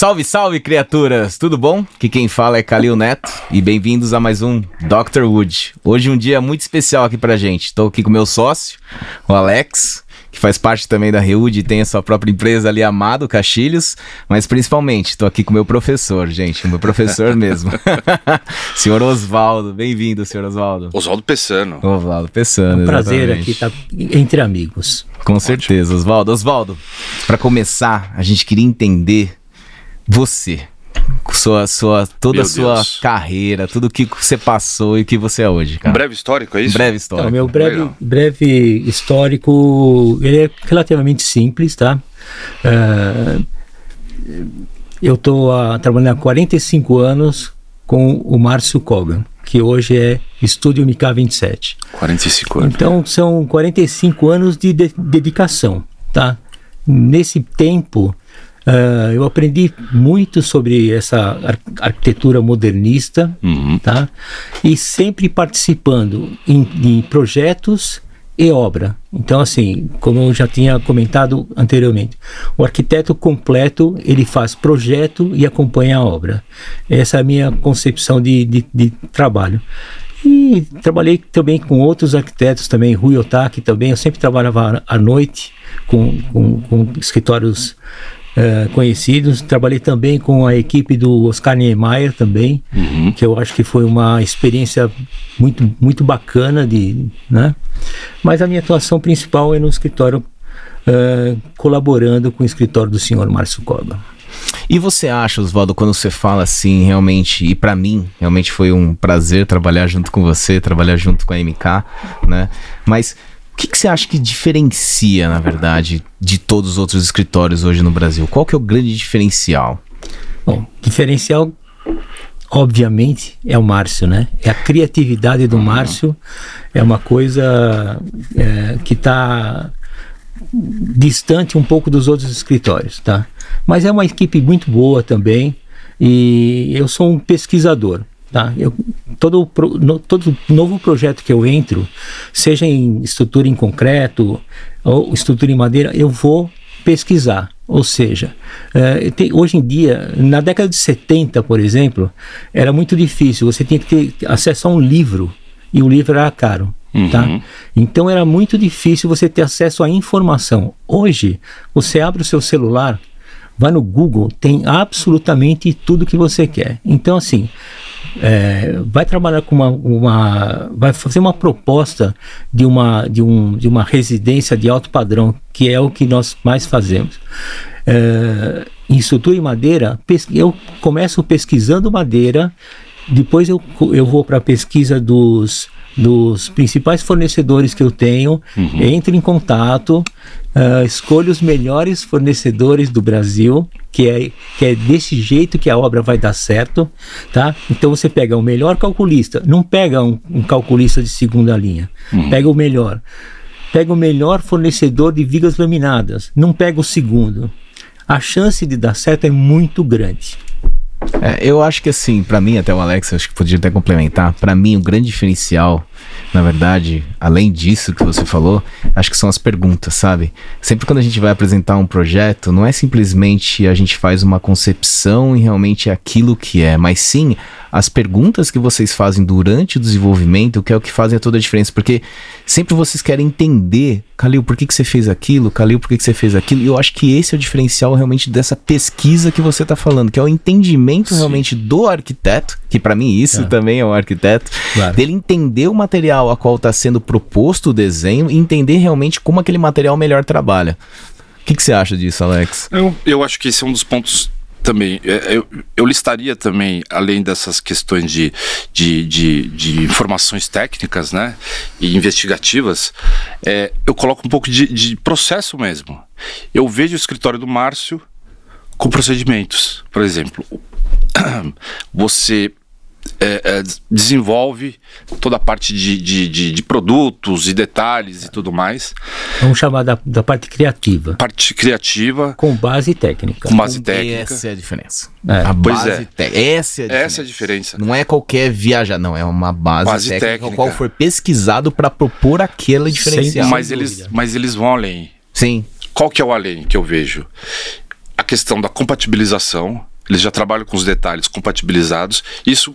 Salve, salve, criaturas! Tudo bom? Que quem fala é Calil Neto e bem-vindos a mais um Dr. Wood. Hoje um dia muito especial aqui pra gente. Estou aqui com meu sócio, o Alex, que faz parte também da Reud e tem a sua própria empresa ali, Amado Castilhos, mas principalmente estou aqui com meu professor, gente, meu professor mesmo. senhor Oswaldo, bem-vindo, senhor Oswaldo. Oswaldo Pessano. Oswaldo Pessano, É um prazer exatamente. aqui estar entre amigos. Com certeza, Oswaldo. Oswaldo, para começar, a gente queria entender você, sua, sua, toda Meu a sua Deus. carreira, tudo que você passou e o que você é hoje, Um cara. breve histórico, é isso? Breve Então, história. meu breve, Legal. breve histórico, ele é relativamente simples, tá? Ah, eu estou trabalhando há 45 anos com o Márcio Kogan, que hoje é Estúdio MK27. 45 anos. Então, são 45 anos de, de- dedicação, tá? Nesse tempo, ah, eu aprendi muito sobre essa ar- arquitetura modernista, Uhum. tá? E sempre participando em, em projetos e obra. Então, assim, como eu já tinha comentado anteriormente, o arquiteto completo, ele faz projeto e acompanha a obra. Essa é a minha concepção de, de, de trabalho. E trabalhei também com outros arquitetos também, Rui Otaki também, eu sempre trabalhava à noite com, com, com escritórios eh, conhecidos. Trabalhei também com a equipe do Oscar Niemeyer também, Uhum. que eu acho que foi uma experiência muito, muito bacana de, né? Mas a minha atuação principal é no escritório eh, colaborando com o escritório do senhor Márcio Coba. E você acha, Oswaldo, quando você fala assim, realmente, e pra mim, realmente foi um prazer trabalhar junto com você, trabalhar junto com a MK, né? Mas que, que você acha que diferencia, na verdade, de todos os outros escritórios hoje no Brasil? Qual que é o grande diferencial? Bom, diferencial, obviamente, é o Márcio, né? É a criatividade do Márcio, é uma coisa é, que está distante um pouco dos outros escritórios, tá? Mas é uma equipe muito boa também e eu sou um pesquisador, tá? Eu, todo, pro- no- todo novo projeto que eu entro, seja em estrutura em concreto ou estrutura em madeira, eu vou pesquisar. Ou seja, eh, tem- hoje em dia, na década de 70, por exemplo, era muito difícil. Você tinha que ter acesso a um livro e o livro era caro. Tá? Uhum. Então era muito difícil você ter acesso à informação. Hoje, você abre o seu celular, vai no Google, tem absolutamente tudo que você quer. Então, assim, é, vai trabalhar com uma, uma- vai fazer uma proposta de uma, de, um, de uma residência de alto padrão, que é o que nós mais fazemos. É, em estrutura madeira, eu começo pesquisando madeira, depois eu, eu vou para a pesquisa dos, dos principais fornecedores que eu tenho, entro em contato, ah, escolho os melhores fornecedores do Brasil, que é, que é desse jeito que a obra vai dar certo, tá? Então você pega o melhor calculista, não pega um, um calculista de segunda linha, pega o melhor. Pega o melhor fornecedor de vigas laminadas, não pega o segundo. A chance de dar certo é muito grande. É, eu acho que assim, pra mim, até o Alex, acho que podia até complementar, pra mim o grande diferencial, na verdade, além disso que você falou, acho que são as perguntas, sabe? Sempre quando a gente vai apresentar um projeto, não é simplesmente a gente faz uma concepção e realmente é aquilo que é, mas sim as perguntas que vocês fazem durante o desenvolvimento, que é o que fazem toda a diferença, porque sempre vocês querem entender, Calil, por que, que você fez aquilo? Calil, por que, que você fez aquilo? E eu acho que esse é o diferencial realmente dessa pesquisa que você está falando, que é o entendimento realmente do arquiteto, que para mim isso É. também é um arquiteto, Claro. dele entender o material a qual está sendo proposto o desenho e entender realmente como aquele material melhor trabalha. O que, que você acha disso, Alex? Eu, eu acho que esse é um dos pontos também. É, Eu, eu listaria também, além dessas questões de, de, de, de informações técnicas né, e investigativas, é, eu coloco um pouco de, de processo mesmo. Eu vejo o escritório do Márcio com procedimentos. Por exemplo, você é, é, des- desenvolve toda a parte de, de, de, de produtos e detalhes e tudo mais. Vamos chamar da, da parte criativa, Parte criativa, com base técnica. com base técnica. Essa é a diferença. É. A Pois base é. té- Essa é a diferença. Essa é a diferença. Não é qualquer viajar, não. É uma base, Base técnica, técnica. qual foi pesquisado para propor aquele diferencial. Sem Mas eles, mas eles vão além. Sim. Qual que é o além que eu vejo? A questão da compatibilização, eles já trabalham com os detalhes compatibilizados. Isso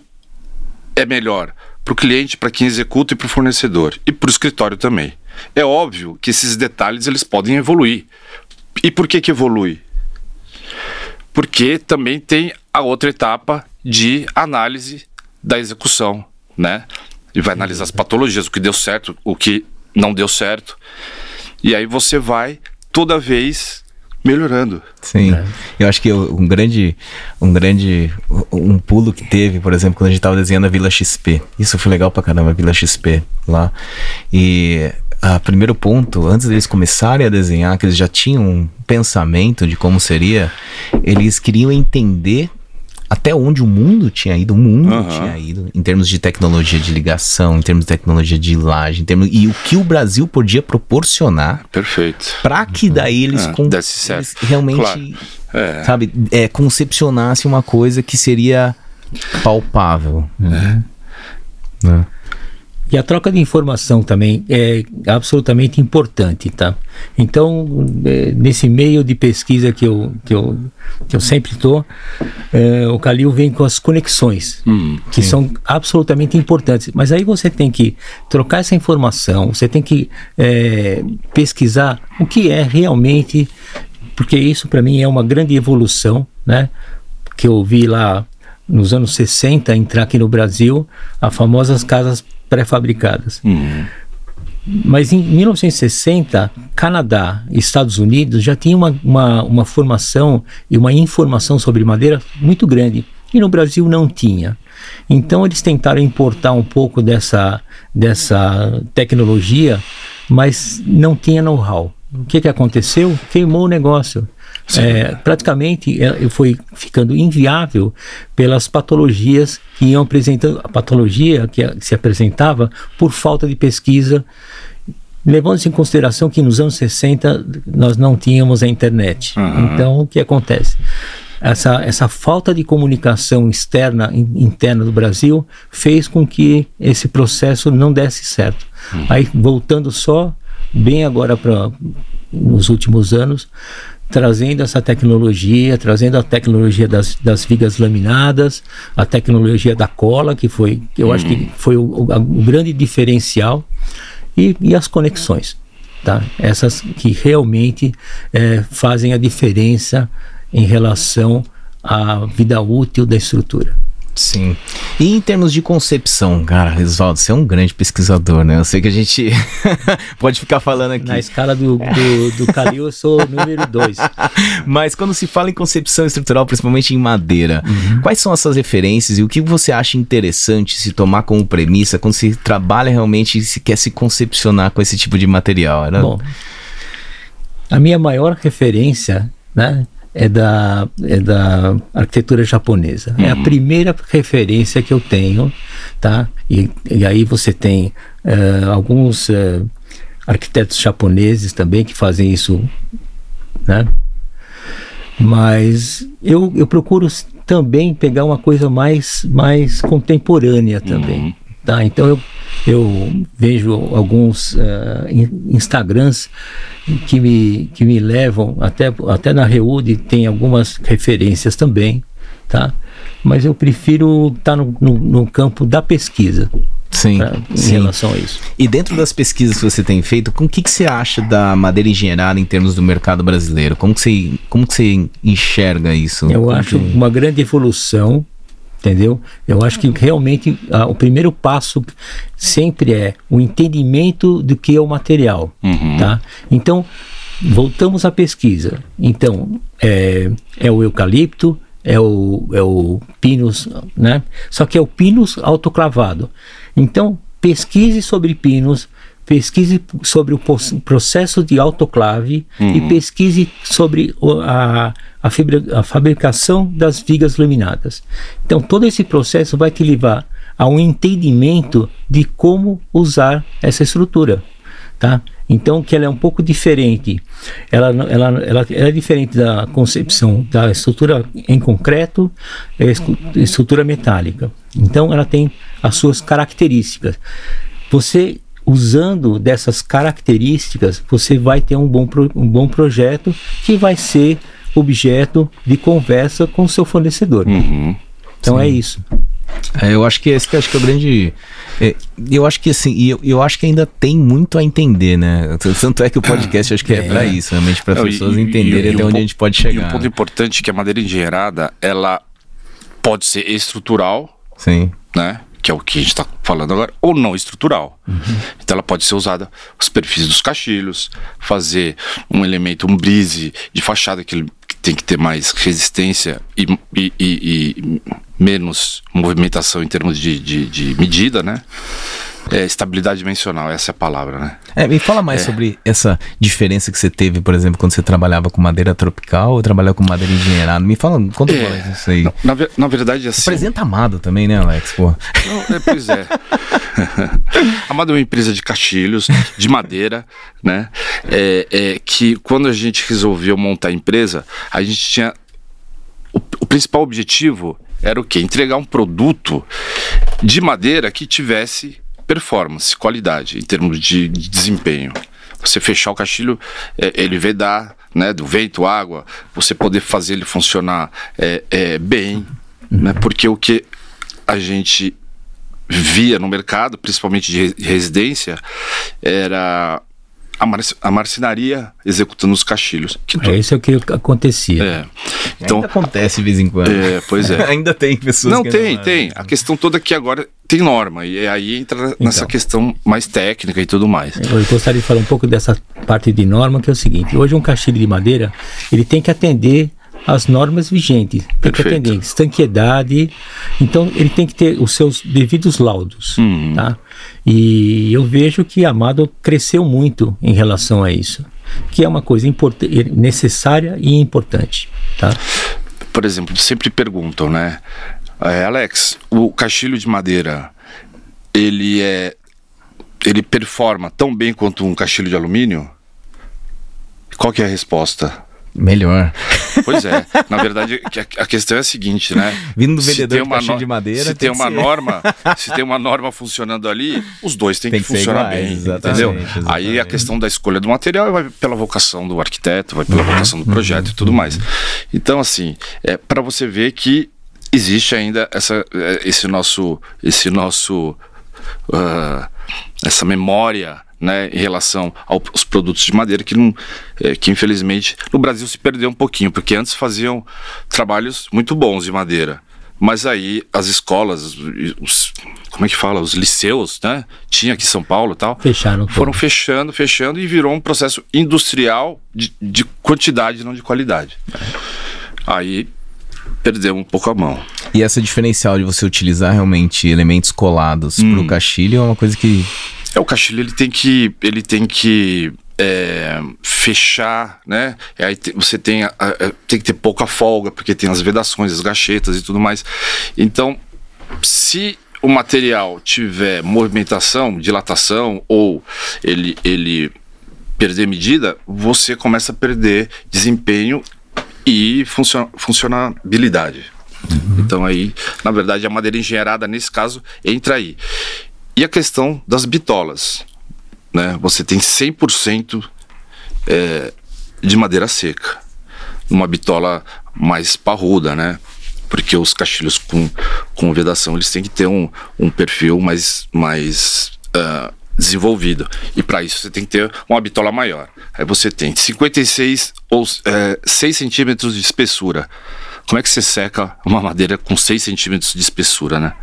é melhor para o cliente, para quem executa e para o fornecedor e para o escritório também. É óbvio que esses detalhes eles podem evoluir. E por que que evolui? Porque também tem a outra etapa de análise da execução, né? E vai analisar as patologias, o que deu certo, o que não deu certo. E aí você vai toda vez melhorando. Sim. É. Eu acho que um grande, um grande, um pulo que teve, por exemplo, quando a gente estava desenhando a Vila XP. Isso foi legal pra caramba, a Vila XP lá. E a primeiro ponto, antes deles começarem a desenhar, que eles já tinham um pensamento de como seria, eles queriam entender até onde o mundo tinha ido, o mundo uhum. tinha ido, em termos de tecnologia de ligação, em termos de tecnologia de ilagem, em termos, e o que o Brasil podia proporcionar. Perfeito. Para que daí eles, é, com, eles realmente, claro. é. sabe, é, concepcionassem uma coisa que seria palpável. Uhum. Né? E a troca de informação também é absolutamente importante, tá? Então, é, nesse meio de pesquisa que eu, que eu, que eu sempre estou, é, o Calil vem com as conexões, hum, que sim. são absolutamente importantes. Mas aí você tem que trocar essa informação, você tem que é, pesquisar o que é realmente, porque isso para mim é uma grande evolução, né? Que eu vi lá nos anos 60 entrar aqui no Brasil, as famosas casas pré-fabricadas. Uhum. Mas em 1960, Canadá e Estados Unidos já tinham uma, uma, uma, formação e uma informação sobre madeira muito grande. E no Brasil não tinha. Então eles tentaram importar um pouco dessa, dessa tecnologia, mas não tinha know-how. O que, que aconteceu? Queimou o negócio é, praticamente é, foi ficando inviável pelas patologias que iam apresentando, a patologia que, se apresentava por falta de pesquisa, levando-se em consideração que nos anos 60 nós não tínhamos a internet. Uhum. Então, o que acontece? Essa, essa falta de comunicação externa, interna do Brasil, fez com que esse processo não desse certo. Uhum. Aí, voltando só, bem agora para nos últimos anos, trazendo essa tecnologia, trazendo a tecnologia das, das vigas laminadas, a tecnologia da cola, que foi, eu hum. acho que hum. foi o, o, o grande diferencial, e, e, as conexões, tá? Essas que realmente é, fazem a diferença em relação à vida útil da estrutura. Sim. E em termos de concepção, cara, Resvaldo, você é um grande pesquisador, né? Eu sei que a gente pode ficar falando aqui. Na escala do, do, do Calil, eu sou número dois. Mas quando se fala em concepção estrutural, principalmente em madeira, uhum. quais são as suas referências e o que você acha interessante se tomar como premissa quando se trabalha realmente e se quer se concepcionar com esse tipo de material? Era... Bom, a minha maior referência, né? É da, é da arquitetura japonesa. Uhum. É a uhum. primeira referência que eu tenho, tá? E, e aí você tem uh, alguns uh, arquitetos japoneses também que fazem isso, né? Mas eu, eu procuro também pegar uma coisa mais, mais contemporânea também. Uhum. Tá? Então eu, eu vejo alguns uh, Instagrams que me, que me levam, até, até na Reude tem algumas referências também, tá? mas eu prefiro estar tá no, no, no campo da pesquisa. Sim, pra, em sim. relação a isso. E dentro das pesquisas que você tem feito, com o que, que você acha da madeira engenheirada em termos do mercado brasileiro? Como que você, como que você enxerga isso? Eu acho uma grande evolução entendeu? Eu acho que realmente ah, o primeiro passo sempre é o entendimento do que é o material, uhum. tá? Então, voltamos à pesquisa. Então, é, é o eucalipto, é o, é o pinus, né? Só que é o pinus autoclavado. Então, pesquise sobre pinos, pesquise sobre o processo de autoclave uhum. e pesquise sobre a, a, fibra, a fabricação das vigas laminadas. Então, todo esse processo vai te levar a um entendimento de como usar essa estrutura, tá? Então, que ela é um pouco diferente. Ela, ela, ela, ela é diferente da concepção da estrutura em concreto e estrutura metálica. Então, ela tem as suas características. Você usando dessas características, você vai ter um bom, pro, um bom projeto que vai ser objeto de conversa com o seu fornecedor. Uhum. Então é isso. É, eu acho que esse que acho que é o grande. é, eu acho que assim, e eu, eu acho que ainda tem muito a entender, né? Tanto é que o podcast acho que é, pra isso, realmente, para as e- pessoas e- entenderem e até um onde a gente pode E chegar. um ponto né? importante é que a madeira engenheirada, ela pode ser estrutural, Sim. né? Que é o que a gente está falando agora, ou não estrutural. Uhum. Então ela pode ser usada os perfis dos caixilhos, fazer um elemento, um brise de fachada que ele que tem que ter mais resistência e, e- e- e menos movimentação em termos de, de- de medida, né? É, estabilidade dimensional, essa é a palavra, né? É, me fala mais sobre essa diferença que você teve, por exemplo, quando você trabalhava com madeira tropical ou trabalhava com madeira engenheirada. Me fala, conta É. mais isso aí. Na, na ver- na verdade, assim. Apresenta Amado também, né, Alex? Pô. Não, é, pois é. Amado é uma empresa de castilhos, de madeira, né? É, é que quando a gente resolveu montar a empresa, a gente tinha. O, o principal objetivo era o quê? Entregar um produto de madeira que tivesse performance, qualidade, em termos de, de desempenho. Você fechar o castilho, é, ele vedar, né, do vento, água, você poder fazer ele funcionar é, é, bem, né, porque o que a gente via no mercado, principalmente de re- residência, era a, mar a marcenaria executando os castilhos. Que É isso é o que acontecia. é. Então, Ainda acontece de vez em quando. é, pois é. Ainda tem pessoas Não, que tem, não- tem. A questão toda é que agora tem norma. E aí entra nessa Então. questão mais técnica e tudo mais. Eu gostaria de falar um pouco dessa parte de norma, que é o seguinte: hoje um castilho de madeira ele tem que atender às normas vigentes, tem que Perfeito. atender estanqueidade, então ele tem que ter os seus devidos laudos, Uhum. tá? E eu vejo que Amado cresceu muito em relação a isso, que é uma coisa necessária e importante, tá? Por exemplo, sempre perguntam, né? É, Alex, o castilho de madeira, ele é. Ele performa tão bem quanto um castilho de alumínio? Qual que é a resposta? Melhor. Pois é, na verdade a, questão é a seguinte, né? Vindo do Se vendedor tem uma no- de madeira, se tem tem uma ser. norma, se tem uma norma funcionando ali, os dois têm Tem que, que funcionar iguais, bem, exatamente, entendeu? exatamente. Aí a questão da escolha do material vai pela vocação do arquiteto, vai pela vocação do projeto e tudo mais. Então assim, é para você ver que existe ainda essa, é, esse nosso, esse nosso, ah, essa memória né, em relação ao- aos produtos de madeira que, não, é, que infelizmente no Brasil se perdeu um pouquinho, porque antes faziam trabalhos muito bons de madeira. Mas aí as escolas, os, como é que fala, os liceus, né? Tinha aqui em São Paulo e tal. Fecharam Foram tudo. fechando, fechando e virou um processo industrial de, de quantidade, não de qualidade. Aí perdeu um pouco a mão. E essa diferencial de você utilizar realmente elementos colados Hum. pro castilho é uma coisa que. É, o castilho ele tem que. Ele tem que. é, fechar, né? E aí te- você tem, a- a- tem que ter pouca folga, porque tem as vedações, as gachetas e tudo mais. Então, se o material tiver movimentação, dilatação, ou ele, ele perder medida, você começa a perder desempenho e funcio- funcionabilidade. Então aí, na verdade, a madeira engenheirada, nesse caso, entra aí. E a questão das bitolas. Né? Você tem 100% é, de madeira seca. Numa bitola mais parruda, né? Porque os castilhos com, com vedação, eles têm que ter um, um perfil mais, mais ah, desenvolvido. E para isso você tem que ter uma bitola maior. Aí você tem 56 ou é, 6 centímetros de espessura. Como é que você seca uma madeira com 6 centímetros de espessura, né?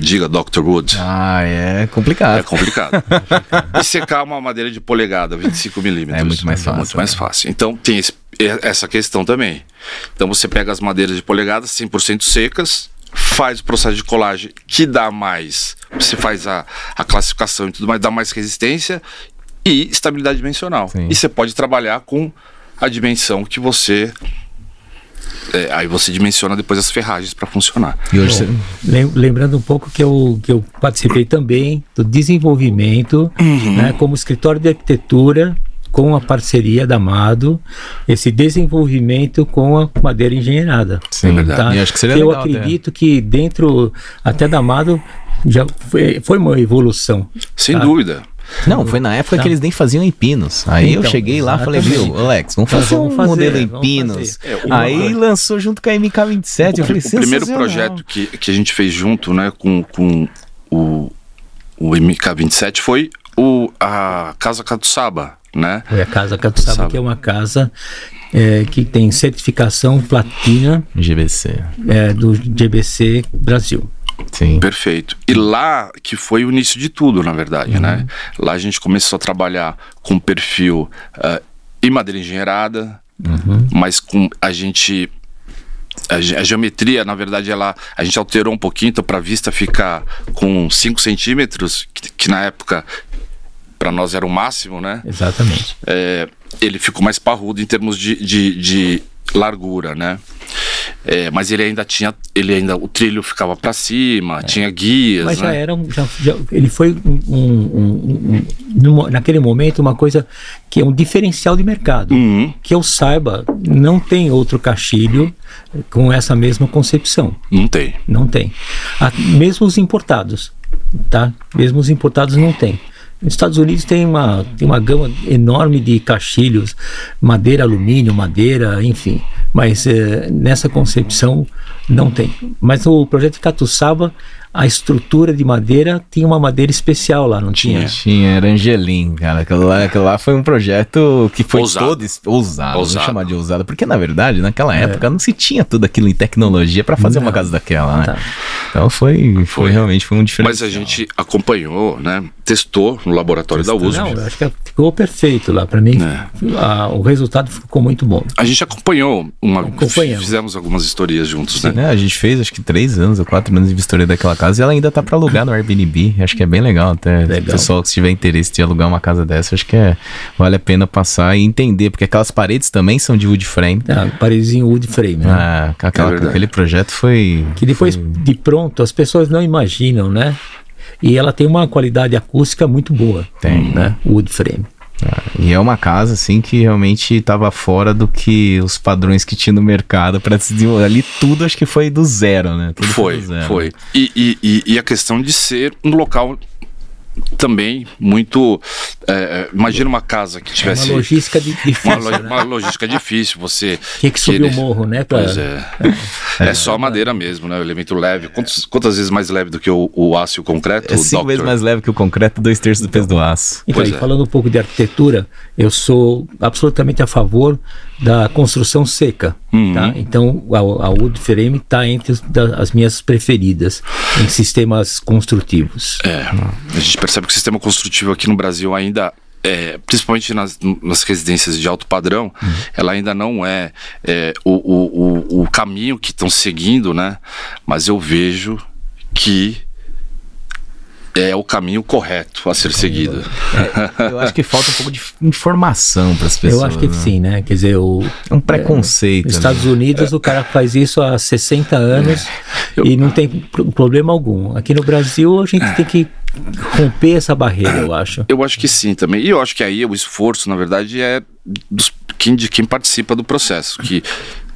Diga, Dr. Wood. Ah, é complicado. É complicado. e secar uma madeira de polegada, 25 milímetros. É muito mais fácil, muito mais né? fácil. Então tem esse- essa questão também. Então você pega as madeiras de polegada 100% secas, faz o processo de colagem que dá mais. Você faz a, a classificação e tudo mais, dá mais resistência e estabilidade dimensional. Sim. E você pode trabalhar com a dimensão que você. É, aí você dimensiona depois as ferragens para funcionar. E hoje você. Lem- Lembrando um pouco que eu, que eu participei também do desenvolvimento, Uhum. né, como escritório de arquitetura, com a parceria da Amado, esse desenvolvimento com a madeira engenheirada. Sim, verdade. E acho que seria eu legal acredito que dentro até da Amado já foi, foi uma evolução. Sem Tá. dúvida. Não, foi na época Tá. que eles nem faziam em pinos. Aí eu Então, cheguei lá e falei, viu, Alex, vamos Então, fazer vamos um fazer, modelo em pinos. É, o- Aí lançou junto com a MK27. eu falei, o primeiro projeto que, que a gente fez junto, né, com, com o, o MK27 foi o, a Casa Katussaba, né? Foi a casa Catuçaba, Sabe. que é uma casa é, que tem certificação platina GBC. é, do GBC Brasil. Sim. Perfeito. E lá que foi o início de tudo, na verdade, né? Lá a gente começou a trabalhar com perfil em madeira engenheirada, mas com a gente a, ge- a geometria, na verdade, ela a gente alterou um pouquinho, então para a vista ficar com 5 centímetros, que, que na época para nós era o máximo, né? Exatamente. é, ele ficou mais parrudo em termos de, de, de largura, né? É, mas ele ainda tinha, ele ainda, o trilho ficava para cima, tinha guias, É. Mas já né? era um, já, já- ele foi um, um- um- naquele momento uma coisa que é um diferencial de mercado. Uhum, Que eu saiba, não tem outro caixilho com essa mesma concepção. não tem. Não tem. Mesmo os importados, tá? Mesmo os importados não tem. Nos Estados Unidos tem uma, tem uma gama enorme de caixilhos, madeira, alumínio, madeira, enfim. Mas eh, nessa concepção não tem. Mas o projeto de Catuçaba, a estrutura de madeira tinha uma madeira especial lá, não tinha? Tinha, era Angelim, cara. Aquilo lá, aquilo lá foi um projeto que foi Ousado. todo ousado. Ousado. Vou chamar de ousado, porque na verdade, naquela época, não se tinha tudo aquilo em tecnologia pra fazer uma Não. casa daquela, né? Tá. Então foi, foi, Foi. realmente foi um diferencial. Mas a gente acompanhou, né? Testou no laboratório da USP. Não, acho que ficou perfeito lá. Para mim, É. a- o resultado ficou muito bom. A gente acompanhou uma, Acompanhamos. fizemos algumas histórias juntos, né? Né, a gente fez acho que três anos ou quatro anos de vistoria daquela casa e ela ainda tá pra alugar no Airbnb. Acho que é bem legal até. Legal. Pessoal que tiver interesse de alugar uma casa dessa, acho que é, vale a pena passar e entender, porque aquelas paredes também são de wood frame. Ah, paredezinho wood frame, né? Ah, aquela- É aquele projeto foi. que depois de pronto as pessoas não imaginam, né? E ela tem uma qualidade acústica muito boa. Tem. né? Wood frame. E é uma casa, assim, que realmente estava fora do que os padrões que tinha no mercado para se desenvolver. Ali tudo acho que foi do zero, né? Tudo Foi, do zero. foi. E, e, e a questão de ser um local também muito. é, imagina uma casa que É tivesse. uma logística di- uma, difícil. lo- né? uma logística difícil, você. Tinha que subir querer- o morro, né? Pra, Pois é. É, só madeira mesmo, né? O elemento leve. Quantos, quantas vezes mais leve do que o, o aço e o concreto? É cinco vezes Doctor? mais leve que o concreto, dois terços do peso do aço. Então, e é. falando um pouco de arquitetura, eu sou absolutamente a favor da construção seca. Uhum. Tá? Então, a, a wood frame está entre as, da- as minhas preferidas em sistemas construtivos. É, a gente percebe que o sistema construtivo aqui no Brasil ainda, é, principalmente nas, nas residências de alto padrão, ela ainda não é, é, o, o, o, o caminho que estão seguindo, né? Mas eu vejo que é o caminho correto a ser seguido. Eu acho que falta um pouco de informação para as pessoas. eu acho que né? sim, né? Quer dizer, o, É um preconceito. Nos né? Estados Unidos, o cara faz isso há 60 anos e não tem pro- problema algum. Aqui no Brasil, a gente tem que romper essa barreira, eu acho. Eu acho que sim também. E eu acho que aí o esforço, na verdade, é dos, quem, de quem participa do processo, que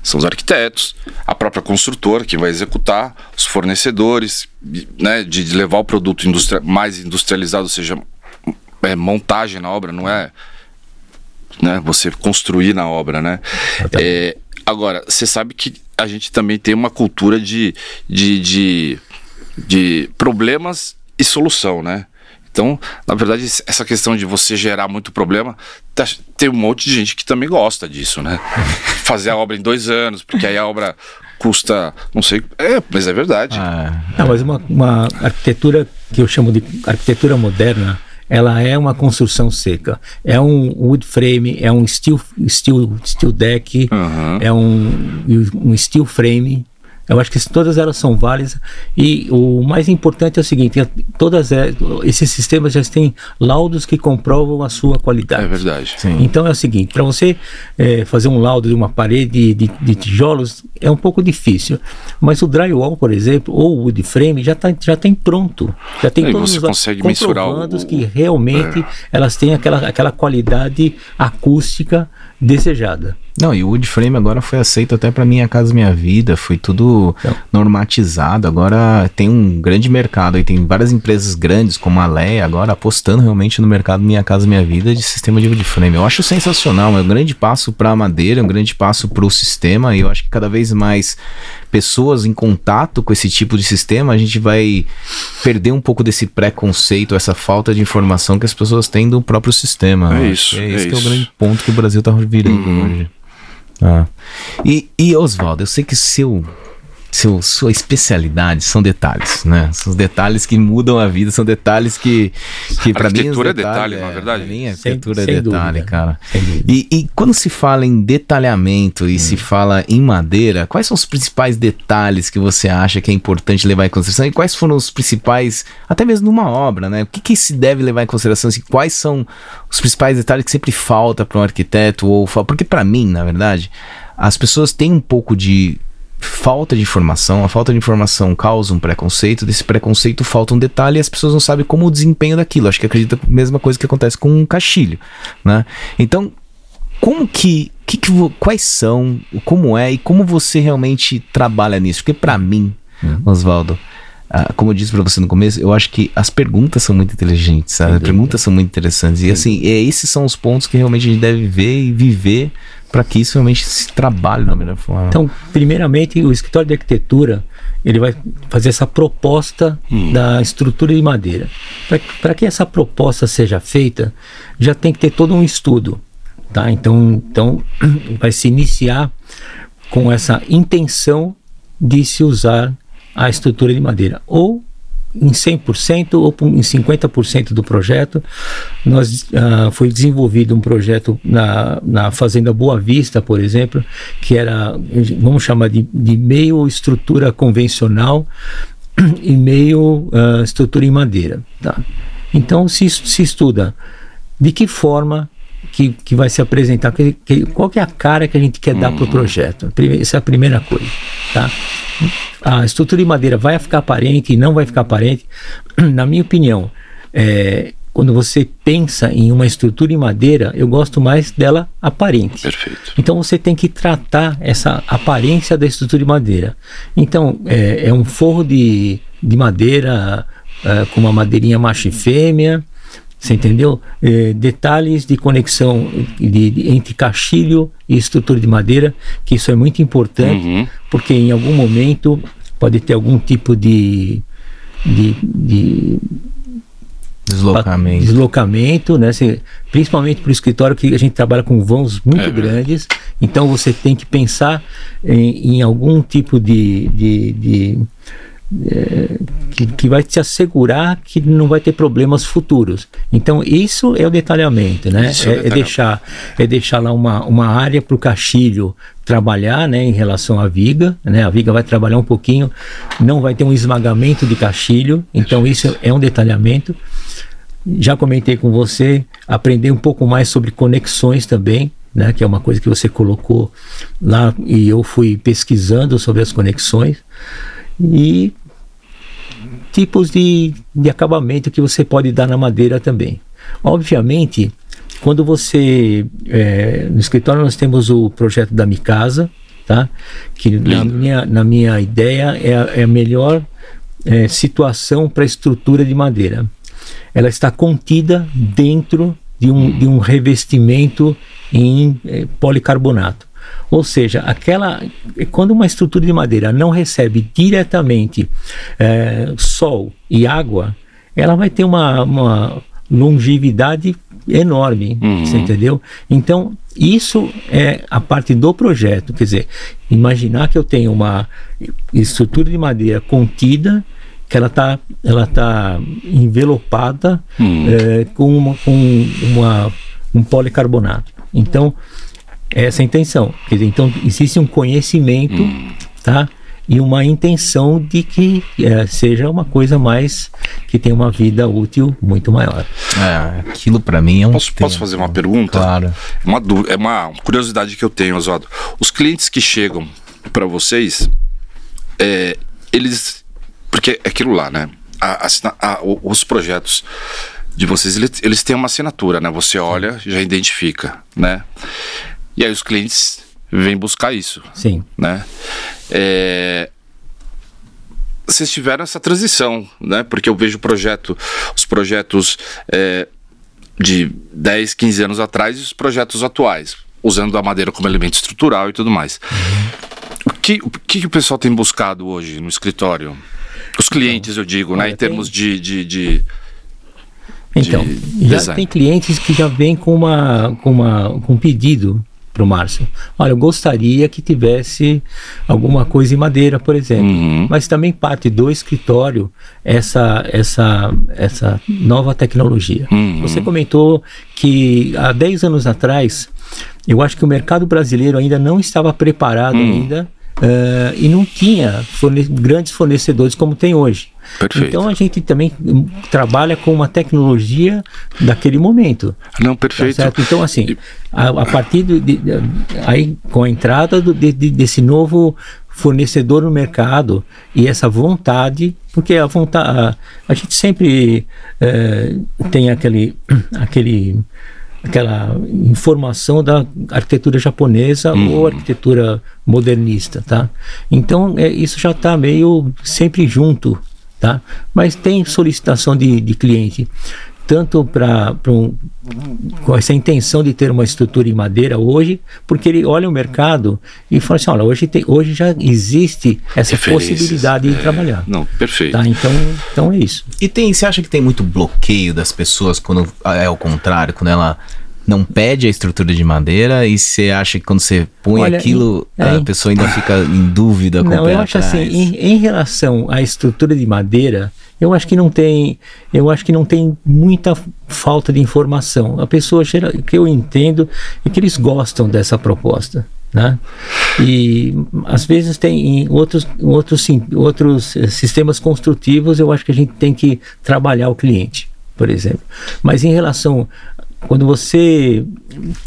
são os arquitetos, a própria construtora que vai executar, os fornecedores, né, de, levar o produto industria- mais industrializado, ou seja, é, montagem na obra, não é né, você construir na obra, né? É, agora, você sabe que a gente também tem uma cultura de, de, de, de problemas e solução, né? Então, na verdade, essa questão de você gerar muito problema, tá- tem um monte de gente que também gosta disso, né? Fazer a obra em dois anos, porque aí a obra custa, não sei, é, mas é verdade. Ah, Não, mas uma, uma arquitetura que eu chamo de arquitetura moderna, ela é uma construção seca. É um wood frame, é um steel, steel, steel deck, Uhum. é um, um steel frame. Eu acho que todas elas são válidas. E o mais importante é o seguinte: é- todas é- esses sistemas já têm laudos que comprovam a sua qualidade. É verdade. sim. Então é o seguinte, para você eh, fazer um laudo de uma parede de, de tijolos é um pouco difícil, mas o drywall, por exemplo, ou o wood frame já tá, já tem pronto, já tem E todos você os consegue mensurar o- que realmente elas têm aquela, aquela qualidade acústica desejada. Não, e o wood frame agora foi aceito até para Minha Casa Minha Vida, foi tudo Não. normatizado. Agora tem um grande mercado e tem várias empresas grandes como a Leia agora apostando realmente no mercado Minha Casa Minha Vida de sistema de wood frame. Eu acho sensacional, é um grande passo para a madeira, é um grande passo para o sistema e eu acho que cada vez mais pessoas em contato com esse tipo de sistema, a gente vai perder um pouco desse preconceito, essa falta de informação que as pessoas têm do próprio sistema. É isso. É, é esse isso. é o grande ponto que o Brasil está virando uhum. hoje. Ah. E, e Oswaldo, eu sei que seu seu, sua especialidade são detalhes, né? São os detalhes que mudam a vida, são detalhes que, que para mim. Arquitetura é detalhe, na é, verdade. Mim, arquitetura sem, é detalhe, dúvida. cara. E, e, quando se fala em detalhamento e hum. se fala em madeira, quais são os principais detalhes que você acha que é importante levar em consideração? E quais foram os principais, até mesmo numa obra, né? O que, que se deve levar em consideração? Assim, quais são os principais detalhes que sempre falta para um arquiteto? ou Porque para mim, na verdade, as pessoas têm um pouco de falta de informação. A falta de informação causa um preconceito, desse preconceito falta um detalhe e as pessoas não sabem como o desempenho daquilo. Acho que acredita a mesma coisa que acontece com um caixilho, né? Então, como que, que, que quais são, como é e como você realmente trabalha nisso? Porque para mim, uhum. Oswaldo, ah, como eu disse para você no começo, eu acho que as perguntas são muito inteligentes, sabe? As perguntas são muito interessantes. E assim, é, esses são os pontos que realmente a gente deve ver e viver para que isso realmente se trabalhe da melhor forma. Então, primeiramente, o escritório de arquitetura ele vai fazer essa proposta hum. da estrutura de madeira. Para que essa proposta seja feita, já tem que ter todo um estudo. Tá? Então, então, vai se iniciar com essa intenção de se usar a estrutura de madeira. Ou em 100% ou em 50% do projeto. Nós uh, foi desenvolvido um projeto na, na Fazenda Boa Vista, por exemplo, que era, vamos chamar de, de meio estrutura convencional e meio uh, estrutura em madeira. Tá? Então se, se estuda de que forma que, que vai se apresentar, que, que, qual que é a cara que a gente quer uhum. dar para o projeto. Essa é a primeira coisa. Tá? A estrutura de madeira vai ficar aparente e não vai ficar aparente? Na minha opinião, é, quando você pensa em uma estrutura em madeira, eu gosto mais dela aparente. Perfeito. Então você tem que tratar essa aparência da estrutura de madeira. Então é, é um forro de, de madeira é, com uma madeirinha macho e fêmea, você entendeu? É, detalhes de conexão de, de, entre caixilho e estrutura de madeira, que isso é muito importante, uhum. porque em algum momento pode ter algum tipo de, de, de deslocamento, deslocamento né? Você, principalmente para o escritório que a gente trabalha com vãos muito é. grandes, então você tem que pensar em, em algum tipo de, de, de é, que, que, vai te assegurar que não vai ter problemas futuros. Então isso é o detalhamento, né? É, é, é, deixar é deixar lá uma, uma área para o caixilho trabalhar, né, em relação à viga, né? A viga vai trabalhar um pouquinho, não vai ter um esmagamento de caixilho. Então isso é um detalhamento. Já comentei com você, aprender um pouco mais sobre conexões também, né, que é uma coisa que você colocou lá e eu fui pesquisando sobre as conexões. E tipos de, de acabamento que você pode dar na madeira também. Obviamente, quando você. É, no escritório nós temos o projeto da Micasa, tá? que na minha, na minha ideia é a, é a melhor é, situação para estrutura de madeira. Ela está contida dentro de um, de um revestimento em é, policarbonato. Ou seja, aquela quando uma estrutura de madeira não recebe diretamente é, sol e água, ela vai ter uma, uma longevidade enorme, uhum. você entendeu? Então, isso é a parte do projeto, quer dizer, imaginar que eu tenho uma estrutura de madeira contida, que ela está ela tá envelopada uhum. é, com, uma, com uma, um policarbonato. Então, essa é a intenção. Quer dizer, então existe um conhecimento, hum. tá? E uma intenção de que é, seja uma coisa mais que tenha uma vida útil muito maior. É, aquilo para mim é um. Posso, posso fazer uma pergunta? Claro. Uma, é uma curiosidade que eu tenho, Oswaldo. Os clientes que chegam para vocês, é, eles. Porque é aquilo lá, né? A, a, a, os projetos de vocês, eles, eles têm uma assinatura, né? Você olha, já identifica, né? E aí os clientes vem buscar isso. Sim. Né? É, vocês tiveram essa transição, né? Porque eu vejo projeto, os projetos é, de 10, 15 anos atrás e os projetos atuais, usando a madeira como elemento estrutural e tudo mais. O que, o que o pessoal tem buscado hoje no escritório? Os clientes, eu digo, né? Em termos de, de, de então, de já design. tem clientes que já vêm com, uma, com, uma, com um pedido para o Márcio. Olha, eu gostaria que tivesse alguma coisa em madeira, por exemplo. Uhum. Mas também parte do escritório essa, essa, essa nova tecnologia. Uhum. Você comentou que há 10 anos atrás, eu acho que o mercado brasileiro ainda não estava preparado Uhum. ainda eh, e não tinha forne- grandes fornecedores como tem hoje. Perfeito. Então a gente também hum, trabalha com uma tecnologia daquele momento. Não, Tá perfeito. certo? Então, assim, a, a partir de, de- aí, com a entrada do- de- de- desse novo fornecedor no mercado e essa vontade, porque a vontade, a, a gente sempre eh, tem aquele, aquele, aquela informação da arquitetura japonesa ou arquitetura modernista, tá? Então, é, isso já está meio sempre junto, tá? Mas tem solicitação de, de cliente tanto para um, com essa intenção de ter uma estrutura em madeira hoje, porque ele olha o mercado e fala assim, olha, hoje, tem, hoje já existe essa possibilidade de é. trabalhar. Não, perfeito. Tá? Então, então é isso. E tem, você acha que tem muito bloqueio das pessoas quando é o contrário, quando ela não pede a estrutura de madeira e você acha que quando você põe Olha, aquilo, em- a em- pessoa ainda fica em dúvida com o Não, eu acho assim, atrás? em, em relação à estrutura de madeira, eu acho que não tem, eu acho que não tem muita falta de informação. A pessoa geral, que eu entendo é que eles gostam dessa proposta, né? E às vezes tem em outros outros sim, outros eh, sistemas construtivos, eu acho que a gente tem que trabalhar o cliente, por exemplo. Mas em relação quando você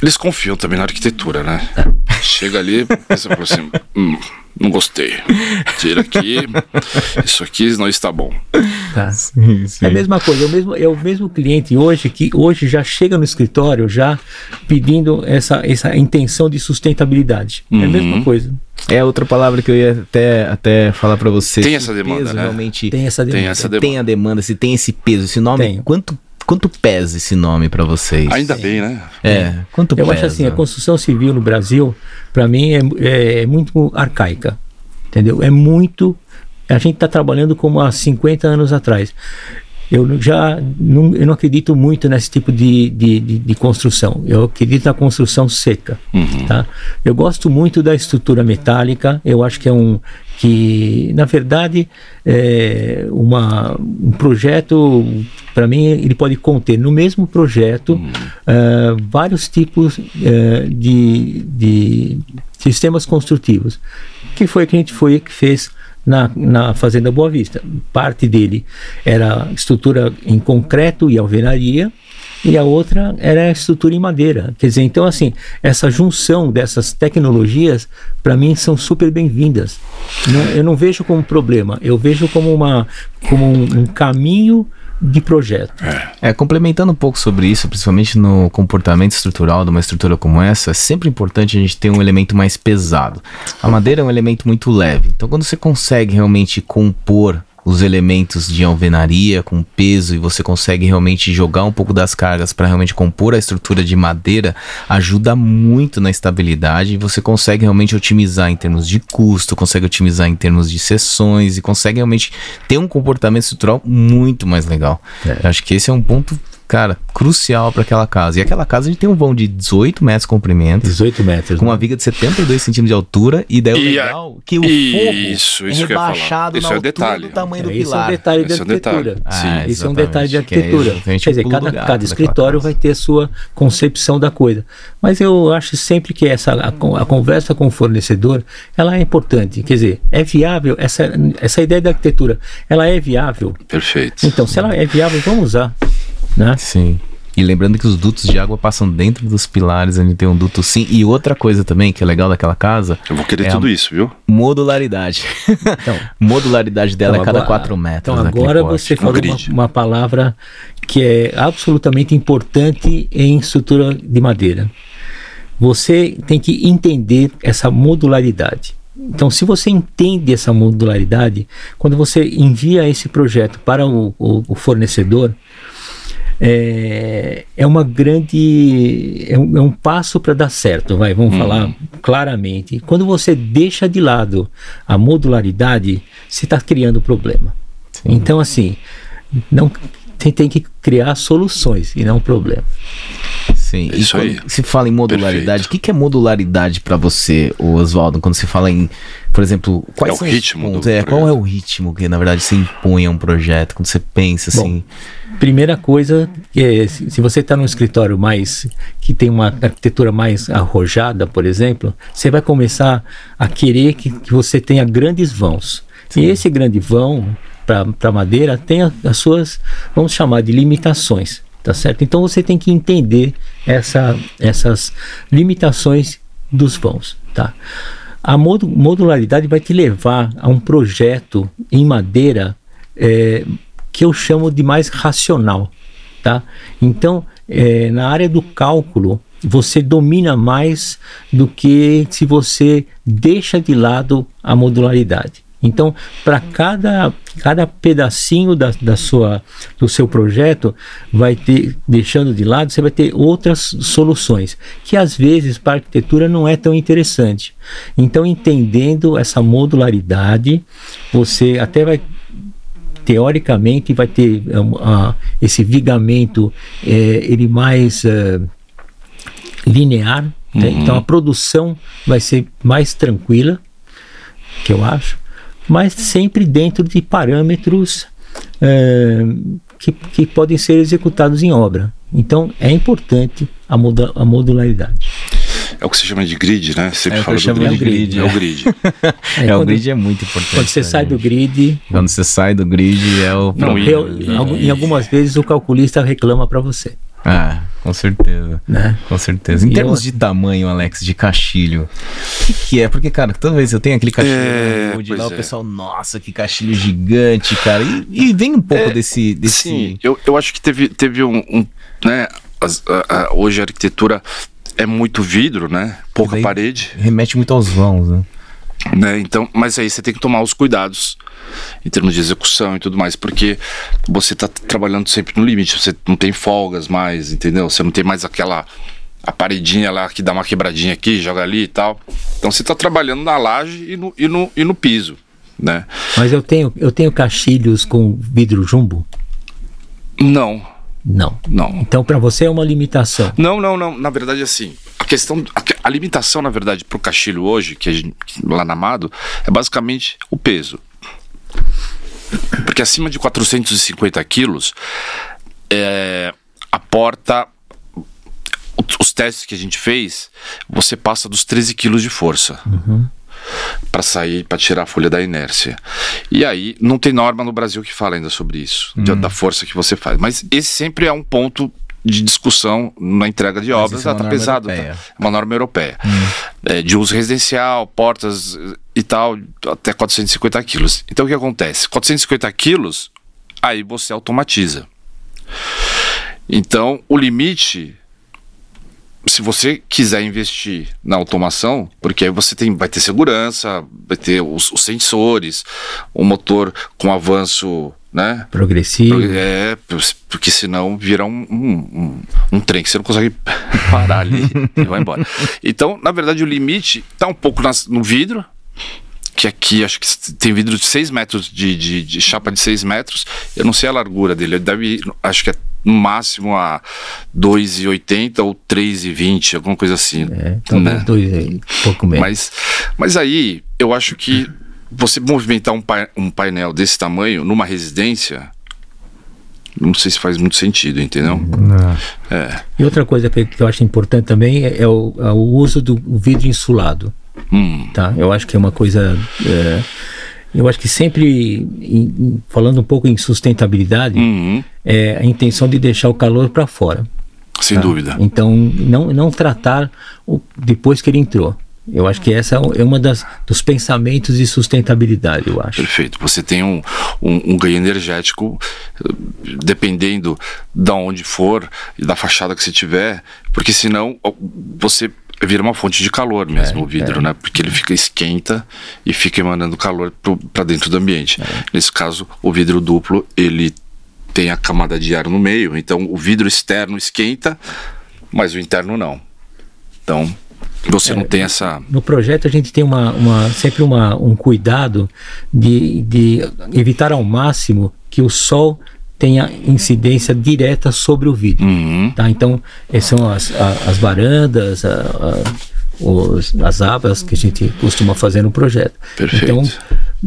Eles confiam também na arquitetura, né? Chega ali, pensa por assim, hum, não gostei. Tira aqui, isso aqui não está bom. tá, Sim, sim. É a mesma coisa, é o mesmo, é o mesmo cliente hoje que hoje já chega no escritório já pedindo essa, essa intenção de sustentabilidade. É a Uhum. mesma coisa. É outra palavra que eu ia até, até falar pra você. Tem essa demanda, peso né? realmente Tem essa demanda. Tem essa tem demanda. a demanda, se tem esse peso, esse nome, Tenho. quanto quanto pesa esse nome pra vocês? Ainda bem, né? É, quanto Eu pesa? acho assim, a construção civil no Brasil, para mim, é, é- é muito arcaica. Entendeu? É muito. A gente está trabalhando como há 50 anos atrás. Eu não- já não, eu não acredito muito nesse tipo de, de, de- de construção. Eu acredito na construção seca. Uhum. Tá? Eu gosto muito da estrutura metálica. Eu acho que é um que, na verdade, é uma, um projeto, para mim, ele pode conter no mesmo projeto eh, vários tipos eh, de, de sistemas construtivos. Que foi que a gente foi que fez na, na Fazenda Boa Vista. Parte dele era estrutura em concreto e alvenaria, e a outra era a estrutura em madeira. Quer dizer, então assim, essa junção dessas tecnologias, para mim, são super bem-vindas. Eu não vejo como problema, eu vejo como, uma, como um, um caminho de projeto. É, complementando um pouco sobre isso, principalmente no comportamento estrutural de uma estrutura como essa, é sempre importante a gente ter um elemento mais pesado. A madeira é um elemento muito leve, então quando você consegue realmente compor os elementos de alvenaria com peso e você consegue realmente jogar um pouco das cargas para realmente compor a estrutura de madeira, ajuda muito na estabilidade e você consegue realmente otimizar em termos de custo, consegue otimizar em termos de sessões e consegue realmente ter um comportamento estrutural muito mais legal. Eu acho que esse é um ponto, cara, crucial para aquela casa. E aquela casa a gente tem um vão de 18 metros de comprimento. 18 metros. Com uma né? viga de 72 centímetros de altura e daí o E a- legal que o Isso, forro isso é ia falar. rebaixado Esse na é o altura detalhe. do tamanho do É, Isso é um pilar. detalhe da Esse é um detalhe. arquitetura. Ah, Isso é um detalhe de é arquitetura. exatamente Quer o dizer, do cada, cada escritório vai ter a sua concepção da coisa. Mas eu acho sempre que essa, a, a conversa com o fornecedor, ela é importante. Quer dizer, é viável, essa, essa ideia da arquitetura, ela é viável. Perfeito. Então, se ela é viável, vamos usar. Né? Sim. E lembrando que os dutos de água passam dentro dos pilares, a gente tem um duto sim. E outra coisa também que é legal daquela casa, Eu vou querer É tudo isso, viu? modularidade. Então, modularidade dela Então, é cada agora- 4 metros. Então agora corte. você falou uma, uma palavra que é absolutamente importante em estrutura de madeira. você tem que entender essa modularidade. Então, se você entende essa modularidade, quando você envia esse projeto para o, o, o fornecedor, é, é uma grande. É um, é um passo para dar certo, vai, vamos hum. falar claramente. Quando você deixa de lado a modularidade, você está criando problema. Sim. Então, assim, não tem, tem que criar soluções e não problema. Sim, é isso aí. se fala em modularidade, o que, que, é modularidade para você, Oswaldo? Quando se fala em, por exemplo, quais é o ritmo é, qual é o ritmo que na verdade se impõe a um projeto? Quando você pensa assim. Bom, primeira coisa, é, se você está num escritório mais que tem uma arquitetura mais arrojada, por exemplo, você vai começar a querer que, que você tenha grandes vãos. Sim. E esse grande vão para madeira tem as suas, vamos chamar de limitações, tá certo? Então você tem que entender essa, essas limitações dos vãos, tá? A modularidade vai te levar a um projeto em madeira é, que eu chamo de mais racional, tá? Então, é, na área do cálculo, você domina mais do que se você deixa de lado a modularidade. Então, para cada, cada pedacinho da, da sua, do seu projeto, vai ter, deixando de lado, você vai ter outras soluções, que às vezes para a arquitetura não é tão interessante. Então, entendendo essa modularidade, você até vai teoricamente vai ter uh, esse vigamento uh, ele mais uh, linear né? uhum. então a produção vai ser mais tranquila que eu acho mas sempre dentro de parâmetros é, que, que podem ser executados em obra. Então é importante a, moda, a modularidade. É o que se chama de grid, né? Sempre é fala do grid. grid. É o grid. é, é o grid é muito importante. Quando você sai do grid. Quando você sai do grid é o. Não, eu, em algumas vezes o calculista reclama para você. Ah, com certeza. Né? Com certeza. Em e termos eu... de tamanho, Alex, de caixilho, o que, que, é? Porque, cara, toda vez eu tenho aquele caixilho é, de lá, é. o pessoal, nossa, que caixilho gigante, cara. E, e vem um pouco é, desse, desse. Sim, eu, eu acho que teve, teve um. um né, as, a, a, hoje a arquitetura é muito vidro, né? Pouca parede. Remete muito aos vãos, né? Né? Então, mas aí você tem que tomar os cuidados em termos de execução e tudo mais, porque você está trabalhando sempre no limite, você não tem folgas mais, entendeu? Você não tem mais aquela a paredinha lá que dá uma quebradinha aqui, joga ali e tal. Então você está trabalhando na laje e no, e no, e no piso, né? Mas eu tenho, eu tenho caixilhos com vidro jumbo? Não. Não. Não. Então para você é uma limitação? Não, não, não. Na verdade, assim, a questão, a, a limitação, na verdade, para o caixilho hoje, que, gente, lá na Amado, é basicamente o peso. Porque acima de 450 quilos, é, a porta os testes que a gente fez, você passa dos 13 quilos de força. Uhum. Para sair, para tirar a folha da inércia. E aí, não tem norma no Brasil que fala ainda sobre isso, uhum. da força que você faz. Mas esse sempre é um ponto de discussão na entrega de obras. É ah, tá pesado. Tá? É uma norma europeia. Hum. É, de uso residencial, portas e tal, até 450 quilos. Então o que acontece? 450 quilos, aí você automatiza. Então o limite se você quiser investir na automação, porque aí você tem, vai ter segurança, vai ter os, os sensores, o motor com avanço né? Progressivo. É, porque senão vira um, um, um, um trem que você não consegue parar ali e vai embora. Então, na verdade, o limite está um pouco nas, no vidro, que aqui acho que tem vidro de 6 metros, de, de, de, chapa de 6 metros. Eu não sei a largura dele, ele deve, acho que é no máximo a 2,80 ou 3,20, alguma coisa assim. É, talvez né? dois aí, pouco menos. Mas, mas aí, eu acho que você movimentar um, um painel desse tamanho numa residência, não sei se faz muito sentido, entendeu? É. E outra coisa que, eu acho importante também é, é, o, é o, uso do vidro insulado. Hum. Tá? Eu acho que é uma coisa. É, eu acho que sempre, em, falando um pouco em sustentabilidade, uhum. é a intenção de deixar o calor para fora. Sem tá? dúvida. Então, não, não tratar o, depois que ele entrou. Eu acho que essa é uma das dos pensamentos de sustentabilidade, eu acho. Perfeito. Você tem um, um, um ganho energético dependendo de onde for e da fachada que você tiver, porque senão você vira uma fonte de calor mesmo É, o vidro, é. né? Porque ele fica esquenta e fica emanando calor para dentro do ambiente. É. Nesse caso, o vidro duplo, ele tem a camada de ar no meio, então o vidro externo esquenta, mas o interno não. Então, você É. não tem essa. No projeto a gente tem uma, uma- sempre uma, um cuidado de, de evitar ao máximo que o sol tenha incidência direta sobre o vidro. Uhum. Tá? Então, essas são as, a- as varandas, a- a- os- as abas que a gente costuma fazer no projeto. Perfeito. Então,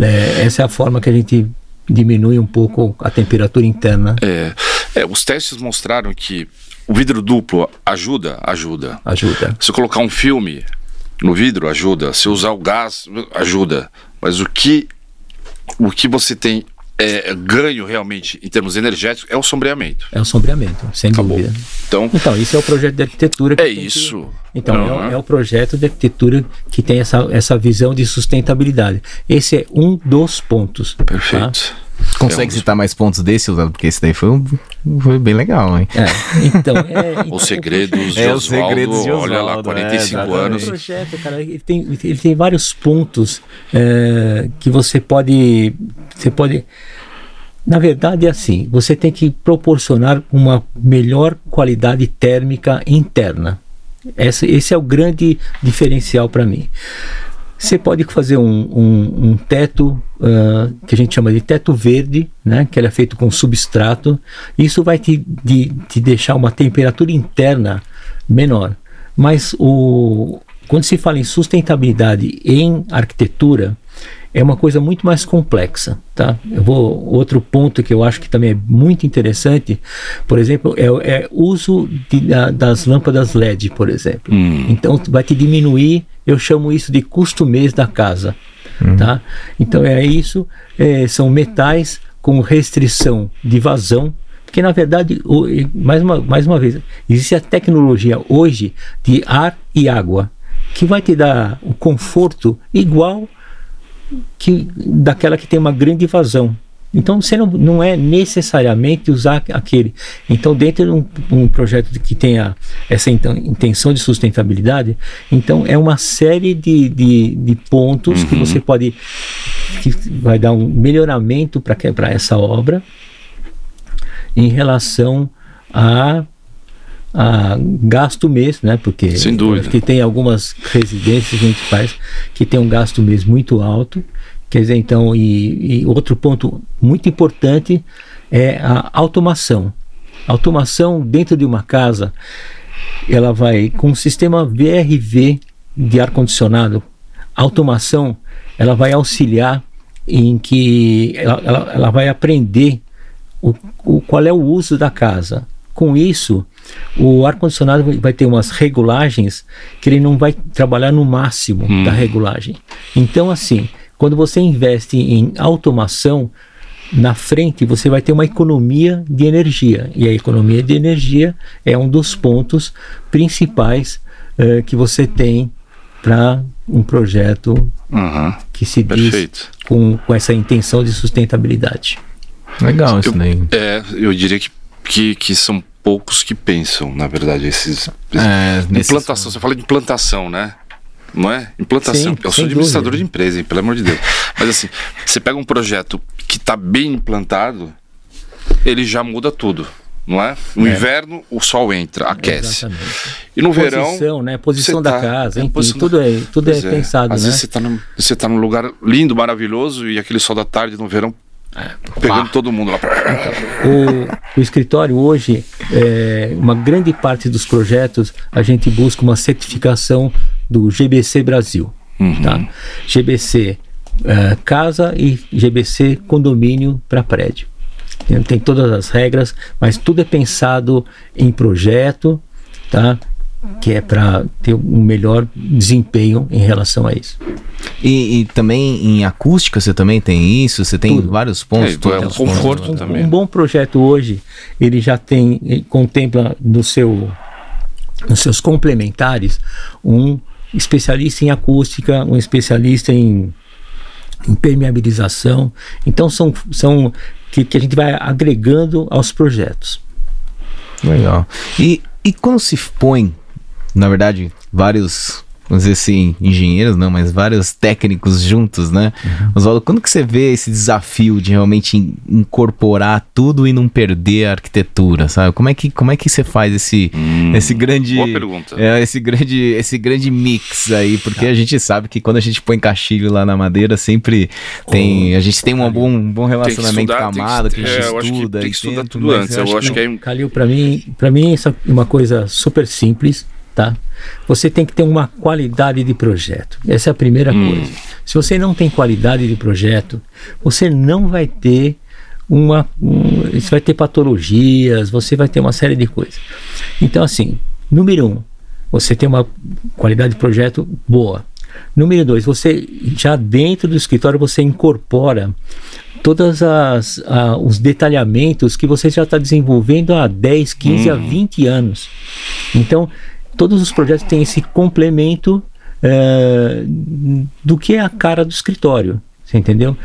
é, essa é a forma que a gente diminui um pouco a temperatura interna. É, é, os testes mostraram que o vidro duplo ajuda, ajuda. Ajuda. Se eu colocar um filme no vidro, ajuda. Se usar o gás, ajuda. Mas o que, o que você tem é, ganho realmente em termos energéticos é o sombreamento. É o sombreamento, sem Acabou. dúvida. Então, Então, isso é o projeto de arquitetura. que é tem que- isso. Então, é o- Uhum. é, o projeto de arquitetura que tem essa, essa visão de sustentabilidade. Esse é um dos pontos. tá? Consegue É citar mais pontos desse? Porque esse daí foi, um- foi bem legal, hein? É, então, é, então, Os segredos de É, os Oswaldo, segredos de olha lá, Oswaldo, 45 é, O anos. projeto, cara, ele tem, ele tem vários pontos é, que você pode, você pode. Na verdade, é assim: você tem que proporcionar uma melhor qualidade térmica interna. Essa, esse é o grande diferencial para mim. Você pode fazer um, um- um teto ah, que a gente chama de teto verde, né, que ele é feito com substrato. Isso vai te, de- te deixar uma temperatura interna menor. Mas o, quando se fala em sustentabilidade em arquitetura, é uma coisa muito mais complexa, tá? Eu vou outro ponto que eu acho que também é muito interessante, por exemplo, é, o- é uso de- da- das lâmpadas LED, por exemplo. Hum. Então vai te diminuir, eu chamo isso de custo mês da casa, tá? Então é isso, é, são metais com restrição de vazão, porque na verdade, mais uma, mais uma vez, existe a tecnologia hoje de ar e água que vai te dar o conforto igual que daquela que tem uma grande vazão. Então você não, não é necessariamente usar aquele. Então, dentro de um, um projeto que tenha essa inten- intenção de sustentabilidade, então é uma série de, de, de pontos que você pode. que vai dar um melhoramento para essa obra em relação a a gasto mês, né? Porque Sem dúvida. que tem algumas residências que a gente faz que tem um gasto mês muito alto. Quer dizer, então, e, e outro ponto muito importante é a automação. Automação dentro de uma casa, ela vai com o sistema VRV de ar condicionado. A automação, ela vai auxiliar em que ela, ela, ela vai aprender o, o, qual é o uso da casa. Com isso, o ar-condicionado vai- vai ter umas regulagens que ele não vai trabalhar no máximo da regulagem. Então, assim, quando você investe em automação, na frente você vai ter uma economia de energia. E a economia de energia é um dos pontos principais eh, que você tem para um projeto Uhum. que se diz com, com essa intenção de sustentabilidade. Legal isso Eu, daí. é, eu diria que, que, que são poucos que pensam, na verdade, esses. É, Implantação, você fala de implantação, né? Não é? Implantação. Sim, eu sou administrador dúvida. de empresa, hein, pelo amor de Deus. Mas assim, você pega um projeto que está bem implantado, ele já muda tudo. Não é? No inverno, o sol entra, aquece. Exatamente. E no verão. Posição, né? Posição você da tá- casa, é, enfim, posição tudo é, tudo é Pois pensado, Às né? vezes você está num, tá num lugar lindo, maravilhoso, e aquele sol da tarde no verão pegando todo mundo lá. O, o escritório hoje, é, uma grande parte dos projetos, a gente busca uma certificação do GBC Brasil. Uhum. Tá? GBC é, casa e GBC condomínio para prédio. Tem, tem todas as regras, mas tudo é pensado em projeto, tá? Que é para ter um melhor desempenho em relação a isso. E, e também em acústica você também tem isso? Você tem Tudo. vários pontos? É, é um todos pontos. conforto Um, também. um bom projeto hoje, ele já tem, ele contempla no seu, nos seus complementares um especialista em acústica, um especialista em, em permeabilização. Então são, são que, que a gente vai agregando aos projetos. Legal. E, e quando se põe, na verdade, vários vamos dizer assim, engenheiros não, mas vários técnicos juntos, né? Uhum. Oswaldo, quando que você vê esse desafio de realmente incorporar tudo e não perder a arquitetura, sabe? Como é que, como é que você faz esse, hum, esse grande... Boa pergunta. É, esse, grande, esse grande mix aí, porque tá. a gente sabe que quando a gente põe caixilho lá na madeira, sempre tem... Oh, a gente tem um bom, um bom relacionamento com a Amada, que, a gente é, estuda. tem que estudar tudo antes, eu, acho que, que é... Calil, pra mim, pra mim, isso é uma coisa super simples, tá? Você tem que ter uma qualidade de projeto. Essa é a primeira hum. coisa. Se você não tem qualidade de projeto, você não vai ter uma. Um, você vai ter patologias, você vai ter uma série de coisas. Então, assim, número um, você tem uma qualidade de projeto boa. Número dois, você já dentro do escritório você incorpora todos os detalhamentos que você já está desenvolvendo há 10, 15 hum. a 20 anos. Então, todos os projetos têm esse complemento é, do que é a cara do escritório. Você entendeu?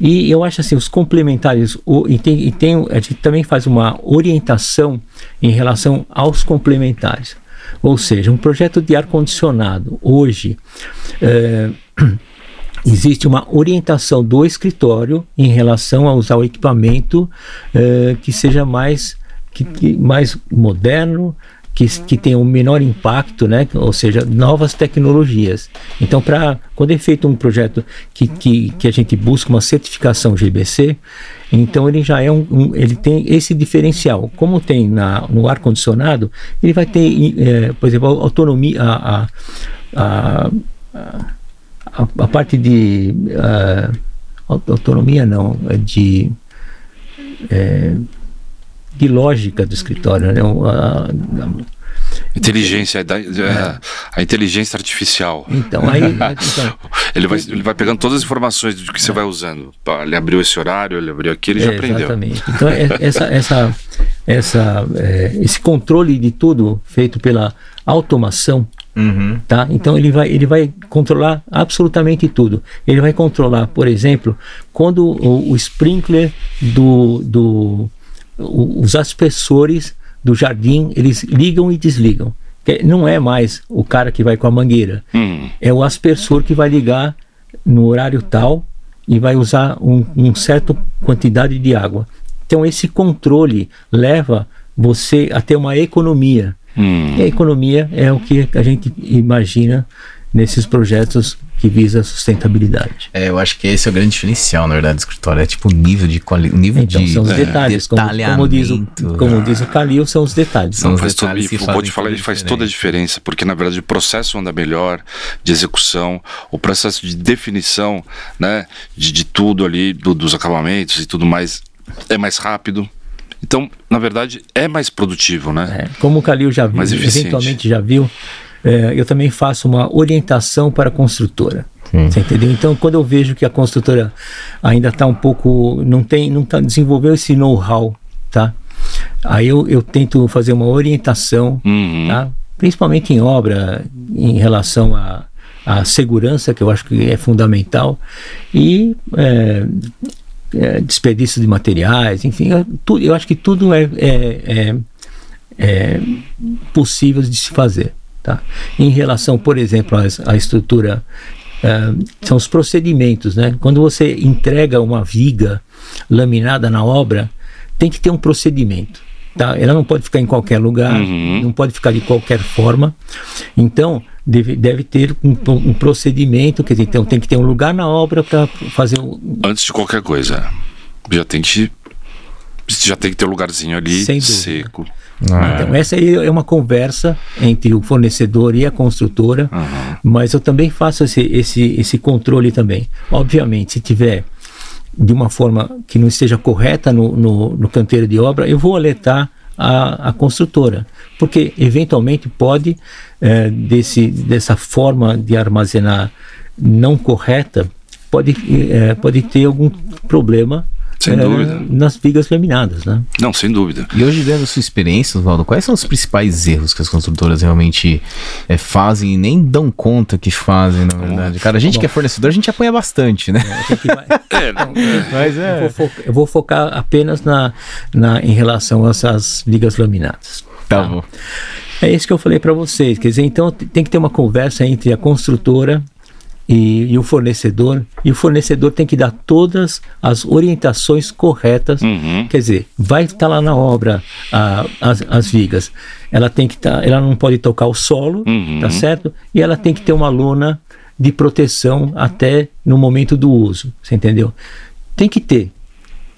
E eu acho assim, os complementares, o, e, tem, e tem, a gente também faz uma orientação em relação aos complementares. Ou seja, um projeto de ar-condicionado, hoje, é, existe uma orientação do escritório em relação a usar o equipamento é, que seja mais, que, que mais moderno, que, que tenham um menor impacto, né? ou seja, novas tecnologias. Então, para quando é feito um projeto que, que, que a gente busca uma certificação GBC, então ele já é um, um ele tem esse diferencial. Como tem na, no ar condicionado, ele vai ter, é, por exemplo, a autonomia, a, a, a, a parte de autonomia não, é de é, de lógica do escritório, né? A, a, inteligência, a, é. a, inteligência artificial. Então, aí. Então, ele, vai, ele vai pegando todas as informações do que você vai usando. Ele abriu esse horário, ele abriu aquilo e já aprendeu. Exatamente. Então, é, essa, essa, essa, é, esse controle de tudo feito pela automação. Uhum. Tá? Então ele vai, ele vai controlar absolutamente tudo. Ele vai controlar, por exemplo, quando o, o sprinkler do, do, os aspersores do jardim, eles ligam e desligam. Não é mais o cara que vai com a mangueira, hum. é o aspersor que vai ligar no horário tal e vai usar um, um certa quantidade de água. Então esse controle leva você a ter uma economia. Hum. E a economia é o que a gente imagina nesses projetos que visa a sustentabilidade. É, eu acho que esse é o grande diferencial, na verdade, do escritório. É tipo o nível de qualidade. nível então, de são os detalhes. Como, como, diz o, como diz o Calil, são os detalhes. São os faz detalhes todo, pode falar, ele faz toda a diferença, porque na verdade o processo anda melhor de execução, o processo de definição né, de, de tudo ali, do, dos acabamentos e tudo mais, é mais rápido. Então, na verdade, é mais produtivo, né? É, como o Calil já viu, eventualmente já viu, é, eu também faço uma orientação para a construtora. Sim. Você entendeu? Então, quando eu vejo que a construtora ainda está um pouco. não tem, não tá, desenvolveu esse know-how, tá? Aí eu, eu tento fazer uma orientação, uhum. tá? Principalmente em obra, em relação a, a segurança, que eu acho que é fundamental, e é, é, desperdício de materiais, enfim, eu, tu, eu acho que tudo é, é, é, é possível de se fazer. Tá? Em relação, por exemplo, à, estrutura, uh, são os procedimentos. Né? Quando você entrega uma viga laminada na obra, tem que ter um procedimento. Tá? Ela não pode ficar em qualquer lugar, uhum. não pode ficar de qualquer forma. Então, deve, deve ter um, um procedimento, quer dizer, então tem que ter um lugar na obra para fazer o. Antes de qualquer coisa, já tem que já tem que ter um lugarzinho ali seco. Ah, então, essa aí é uma conversa entre o fornecedor e a construtora, uhum. mas eu também faço esse, esse, esse controle também. Obviamente, se tiver de uma forma que não esteja correta no, no, no canteiro de obra, eu vou alertar a, a construtora, porque eventualmente pode, é, desse, dessa forma de armazenar não correta, pode, é, pode ter algum problema sem é, dúvida. Nas vigas laminadas, né? Não, sem dúvida. E hoje, dentro da sua experiência, Oswaldo, quais são os principais erros que as construtoras realmente é, fazem e nem dão conta que fazem, na verdade? Cara, a gente Bom, que é fornecedor, a gente apanha bastante, né? É, é, não, é. Mas é. Eu vou, focar, eu vou focar apenas na, na, em relação a essas vigas laminadas. Tá, tá bom. É isso que eu falei para vocês. Quer dizer, então tem que ter uma conversa entre a construtora e, e, o fornecedor. E o fornecedor tem que dar todas as orientações corretas. Uhum. Quer dizer, vai estar tá lá na obra a, as, as vigas. Ela tem que tá, ela não pode tocar o solo, Uhum. tá certo? E ela tem que ter uma lona de proteção até no momento do uso. Você entendeu? Tem que ter.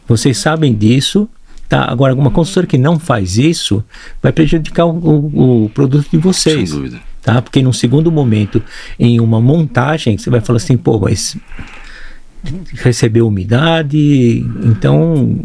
Vocês sabem disso. Tá? Agora, alguma consultora que não faz isso vai prejudicar o, o, o produto de vocês Sem dúvida. Tá? Porque num segundo momento, em uma montagem, você vai falar assim, pô, mas recebeu umidade, então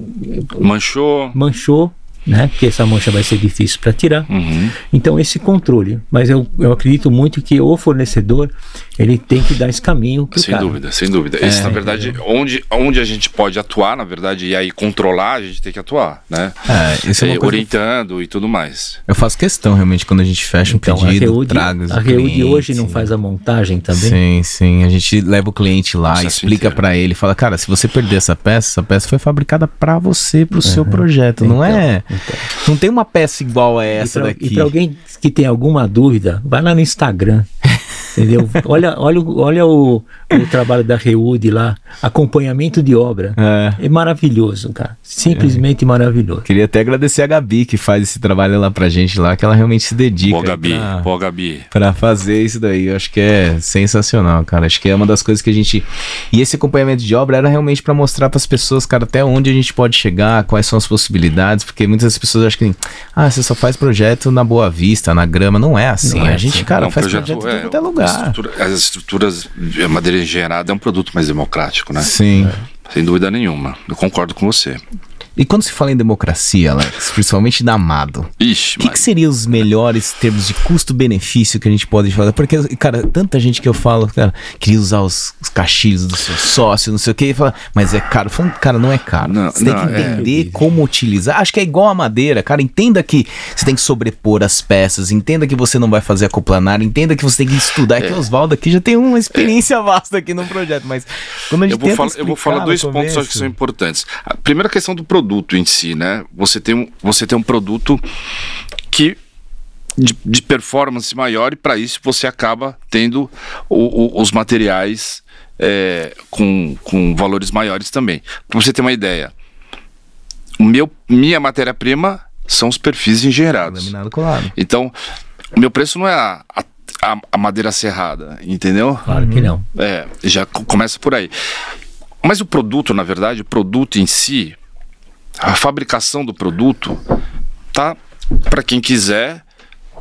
Manchou. manchou, né? Porque essa mancha vai ser difícil para tirar. Uhum. Então esse controle, mas eu, eu acredito muito que o fornecedor ele tem que dar esse caminho Sem cara. dúvida, sem dúvida. É, Esse, na verdade, onde, onde a gente pode atuar, na verdade, e aí controlar, a gente tem que atuar, né? É, isso é uma É, que orientando e tudo mais. eu faço questão realmente quando a gente fecha um Então a pedido, Reude, traga os a clientes. hoje não faz a montagem também. Sim, sim. A gente leva o cliente lá, explica pra ele, fala, cara, se você perder essa peça, essa peça foi fabricada pra você, pro seu projeto, não Então, é? então. Não tem uma peça igual a essa e pra, daqui. E para alguém que tem alguma dúvida, vai lá no Instagram. Entendeu? olha, olha, o- olha o, o trabalho da Reude lá, acompanhamento de obra. É. É maravilhoso, cara. Simplesmente maravilhoso. Queria até agradecer a Gabi que faz esse trabalho lá pra gente lá, que ela realmente se dedica Pô, Gabi, pra, pô, Gabi. pra fazer isso daí. Eu acho que é sensacional, cara. Acho que é uma das coisas que a gente. E esse acompanhamento de obra era realmente pra mostrar pras pessoas, cara, até onde a gente pode chegar, quais são as possibilidades, porque muitas pessoas acham que, ah, você só faz projeto na Boa Vista, na grama. Não é assim. Não é a gente, assim. cara, Não, faz projeto, projeto, é, em qualquer lugar. Estrutura- as estruturas, a madeira engenheirada é um produto mais democrático, né? Sim. Sem dúvida nenhuma. Eu concordo com você. E quando se fala em democracia, Alex, principalmente da Amado, O que, que seriam os melhores termos de custo-benefício que a gente pode fazer? Porque, cara, tanta gente que eu falo, cara, queria usar os, os caixilhos do seu sócio, não sei o que, e fala, mas é caro. Falo, cara, não é caro. Não, você tem não, que é. entender como utilizar. Acho que é igual a madeira, cara. Entenda que você tem que sobrepor as peças, entenda que você não vai fazer acoplanar, entenda que você tem que estudar. É que o Oswaldo aqui já tem uma experiência vasta aqui no projeto, mas quando a gente Eu vou, falar, eu vou falar dois pontos que são importantes. A primeira questão do produto em si, né? Você tem um, você tem um produto que de, de performance maior e para isso você acaba tendo o- o- os materiais é, com, com valores maiores também. Para você ter uma ideia, o meu, minha matéria-prima são os perfis engenheirados. Laminado colado. Então, o meu preço não é a, a, a madeira serrada, entendeu? Claro que não. É, já co- começa por aí. Mas o produto, na verdade, o produto em si, a fabricação do produto, tá para quem quiser,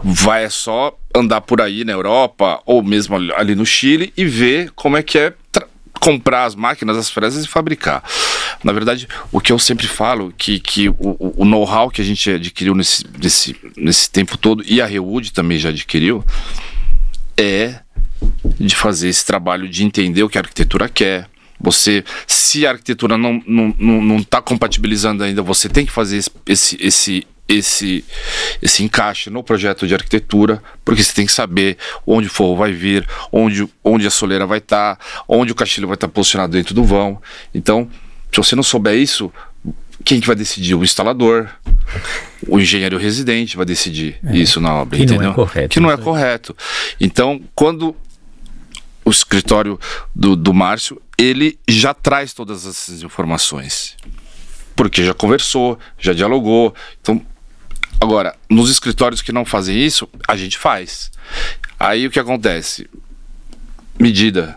vai é só andar por aí na Europa ou mesmo ali- no Chile e ver como é que é comprar as máquinas, as fresas e fabricar. Na verdade, o que eu sempre falo que, que o, o- know-how que a gente adquiriu nesse, nesse, nesse tempo todo e a Rewood também já adquiriu é de fazer esse trabalho de entender o que a arquitetura quer. Você, se a arquitetura não não não, não está compatibilizando ainda, você tem que fazer esse, esse esse esse esse encaixe no projeto de arquitetura, porque você tem que saber onde o forro vai vir, onde onde a soleira vai estar, onde o caixilho vai estar posicionado dentro do vão. Então, se você não souber isso, quem que vai decidir? O instalador, o engenheiro residente vai decidir isso na obra, que não é entendeu? correto, que não é isso aí. correto. Então, quando o escritório do, do Márcio, ele já traz todas essas informações. Porque já conversou, já dialogou. Então, agora, nos escritórios que não fazem isso, a gente faz. Aí o que acontece? Medida,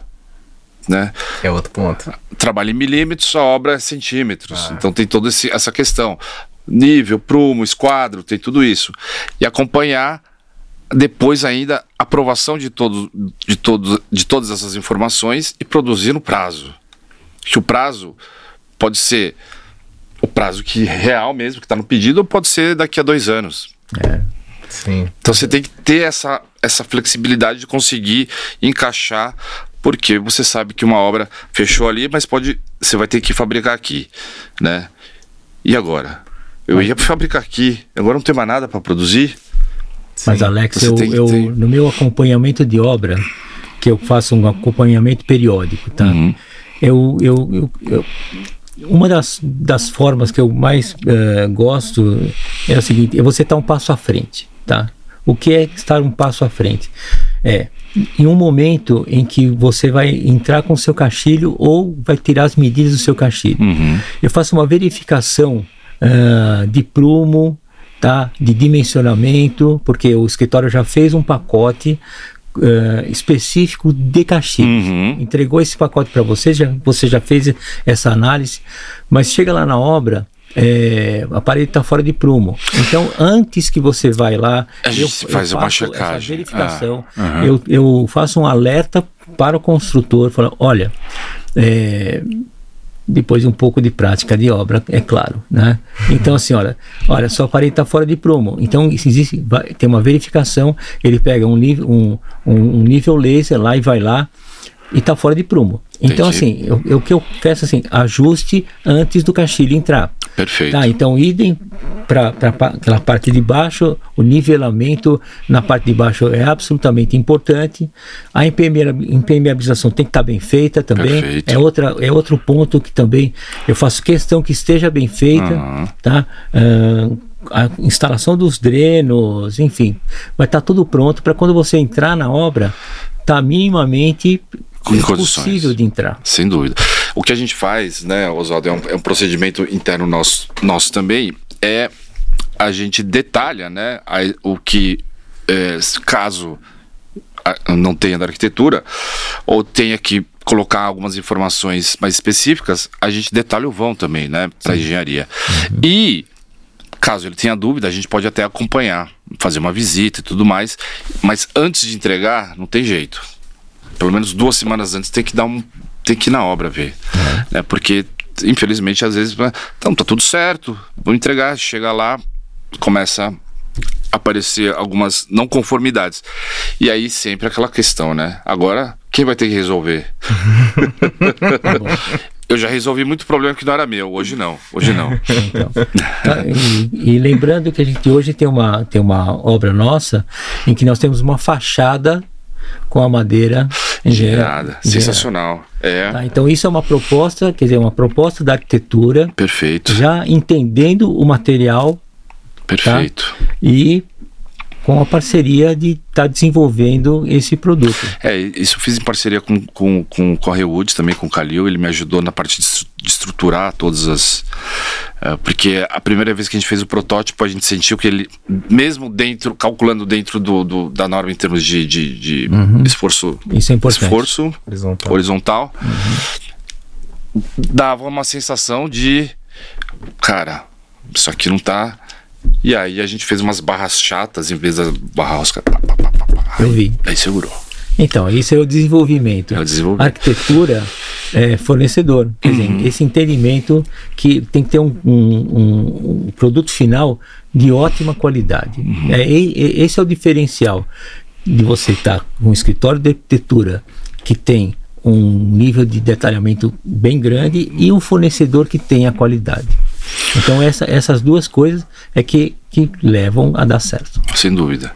né? É outro ponto. trabalha em milímetros, a obra é centímetros. Então tem toda essa questão. Nível, prumo, esquadro, tem tudo isso. E acompanhar depois ainda aprovação de, todos, de, todos, de todas essas informações e produzir no prazo. Que o prazo pode ser o prazo que real mesmo, que está no pedido, ou pode ser daqui a dois anos. É. Sim. Então você tem que ter essa, essa flexibilidade de conseguir encaixar, porque você sabe que uma obra fechou ali, mas pode você vai ter que fabricar aqui, né? E agora? Eu ia fabricar aqui, agora não tem mais nada para produzir. Mas Sim. Alex, Você eu, tem eu- ter- no meu acompanhamento de obra, que eu faço um acompanhamento periódico, tá? Uhum. Eu, eu, eu, eu- uma das, das formas que eu mais eh, gosto é o seguinte: é você estar um passo à frente, tá? O que é estar um passo à frente? É em um momento em que você vai entrar com o seu caixilho ou vai tirar as medidas do seu caixilho. Uhum. Eu faço uma verificação uh, de prumo, tá? de dimensionamento, porque o escritório já fez um pacote uh, específico de caixilho. Uhum. Entregou esse pacote para você, já, você já fez essa análise, mas chega lá na obra, é, a parede está fora de prumo. Então, antes que você vai lá, A eu, gente eu faz uma checagem. essa verificação, Ah, aham. eu, eu faço um alerta para o construtor, falando, olha, é, depois de um pouco de prática de obra, é claro, né? Então assim, olha, olha, sua parede está fora de prumo. Então existe, tem uma verificação, ele pega um, um, um nível laser lá e vai lá e está fora de prumo. Então Entendi. assim, eu- eu- o que eu peço assim, ajuste antes do caixilho entrar. Perfeito. Tá, então idem para aquela parte de baixo, o nivelamento na parte de baixo é absolutamente importante. A impermeab- impermeabilização tem que estar bem feita também. Perfeito. É, outra, é outro ponto que também eu faço questão que esteja bem feita. Aham. Tá? Ah, a instalação dos drenos, enfim, vai estar tudo pronto para quando você entrar na obra, tá minimamente Com condições. possível de entrar. Sem dúvida. O que a gente faz, né, Oswaldo, é um, é um procedimento interno nosso, nosso também, é a gente detalha, né, a- o que, é, caso não tenha da arquitetura, ou tenha que colocar algumas informações mais específicas, a gente detalha o vão também, né, para engenharia. E caso ele tenha dúvida, a gente pode até acompanhar, fazer uma visita e tudo mais, mas antes de entregar, não tem jeito pelo menos duas semanas antes tem que dar um tem que ir na obra ver né? Porque infelizmente às vezes então tá tudo certo vou entregar. Chega lá começa a aparecer algumas não conformidades e aí sempre aquela questão né? Agora quem vai ter que resolver? Eu já resolvi muito problema que não era meu hoje não hoje não. Então, tá, e, e lembrando que a gente hoje tem uma, tem uma obra nossa em que nós temos uma fachada com a madeira engenheirada. sensacional é Tá, então isso é uma proposta, quer dizer, uma proposta da arquitetura, perfeito já entendendo o material perfeito e com a parceria de estar desenvolvendo esse produto. É, isso eu fiz em parceria com, com, com, com a Rewood, também com o Calil. Ele me ajudou na parte de, de estruturar todas as. Eh, porque a primeira vez que a gente fez o protótipo, a gente sentiu que ele, mesmo dentro, calculando dentro do, do- da norma em termos de, de, de esforço, Isso é importante. esforço Horizontal. horizontal, dava uma sensação de. Cara, isso aqui não tá. E aí a gente fez umas barras chatas em vez das barras. pá, pá, pá. Eu vi. Aí segurou. Então, isso é o desenvolvimento. É o desenvolvimento. Arquitetura é fornecedor. Quer Uhum. dizer, esse entendimento que tem que ter um, um- um- produto final de ótima qualidade. Uhum. É, e- e- esse é o diferencial de você estar com um escritório de arquitetura que tem um nível de detalhamento bem grande e um fornecedor que tem a qualidade. Então, essa- essas duas coisas é que, que levam a dar certo. Sem dúvida.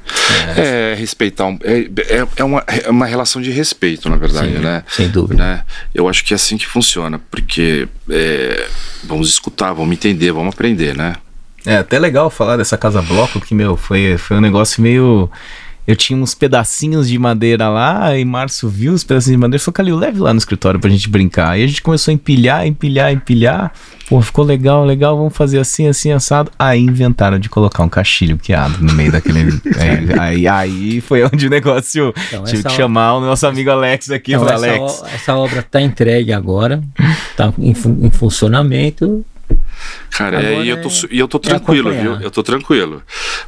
É, respeitar. um- é, é, é uma, é uma relação de respeito, na verdade, Sim, né? sem dúvida. Né? Eu acho que é assim que funciona, porque é, vamos escutar, vamos entender, vamos aprender, né? É até legal falar dessa casa bloco, que, meu, foi, foi um negócio meio. Eu tinha uns pedacinhos de madeira lá, e Márcio viu os pedacinhos de madeira e falou, Calil, leve lá no escritório pra gente brincar. Aí a gente começou a empilhar, empilhar, empilhar. Pô, ficou legal, legal, vamos fazer assim, assim, assado. Aí inventaram de colocar um caixilho queado no meio daquele. é, aí, aí foi onde o negócio. Então, tive que chamar o nosso amigo Alex aqui. Então, essa, Alex. o- essa obra está entregue agora, está em, em funcionamento. Cara, Agora e eu tô, é- e eu tô é tranquilo, viu? acompanhar. Eu tô tranquilo.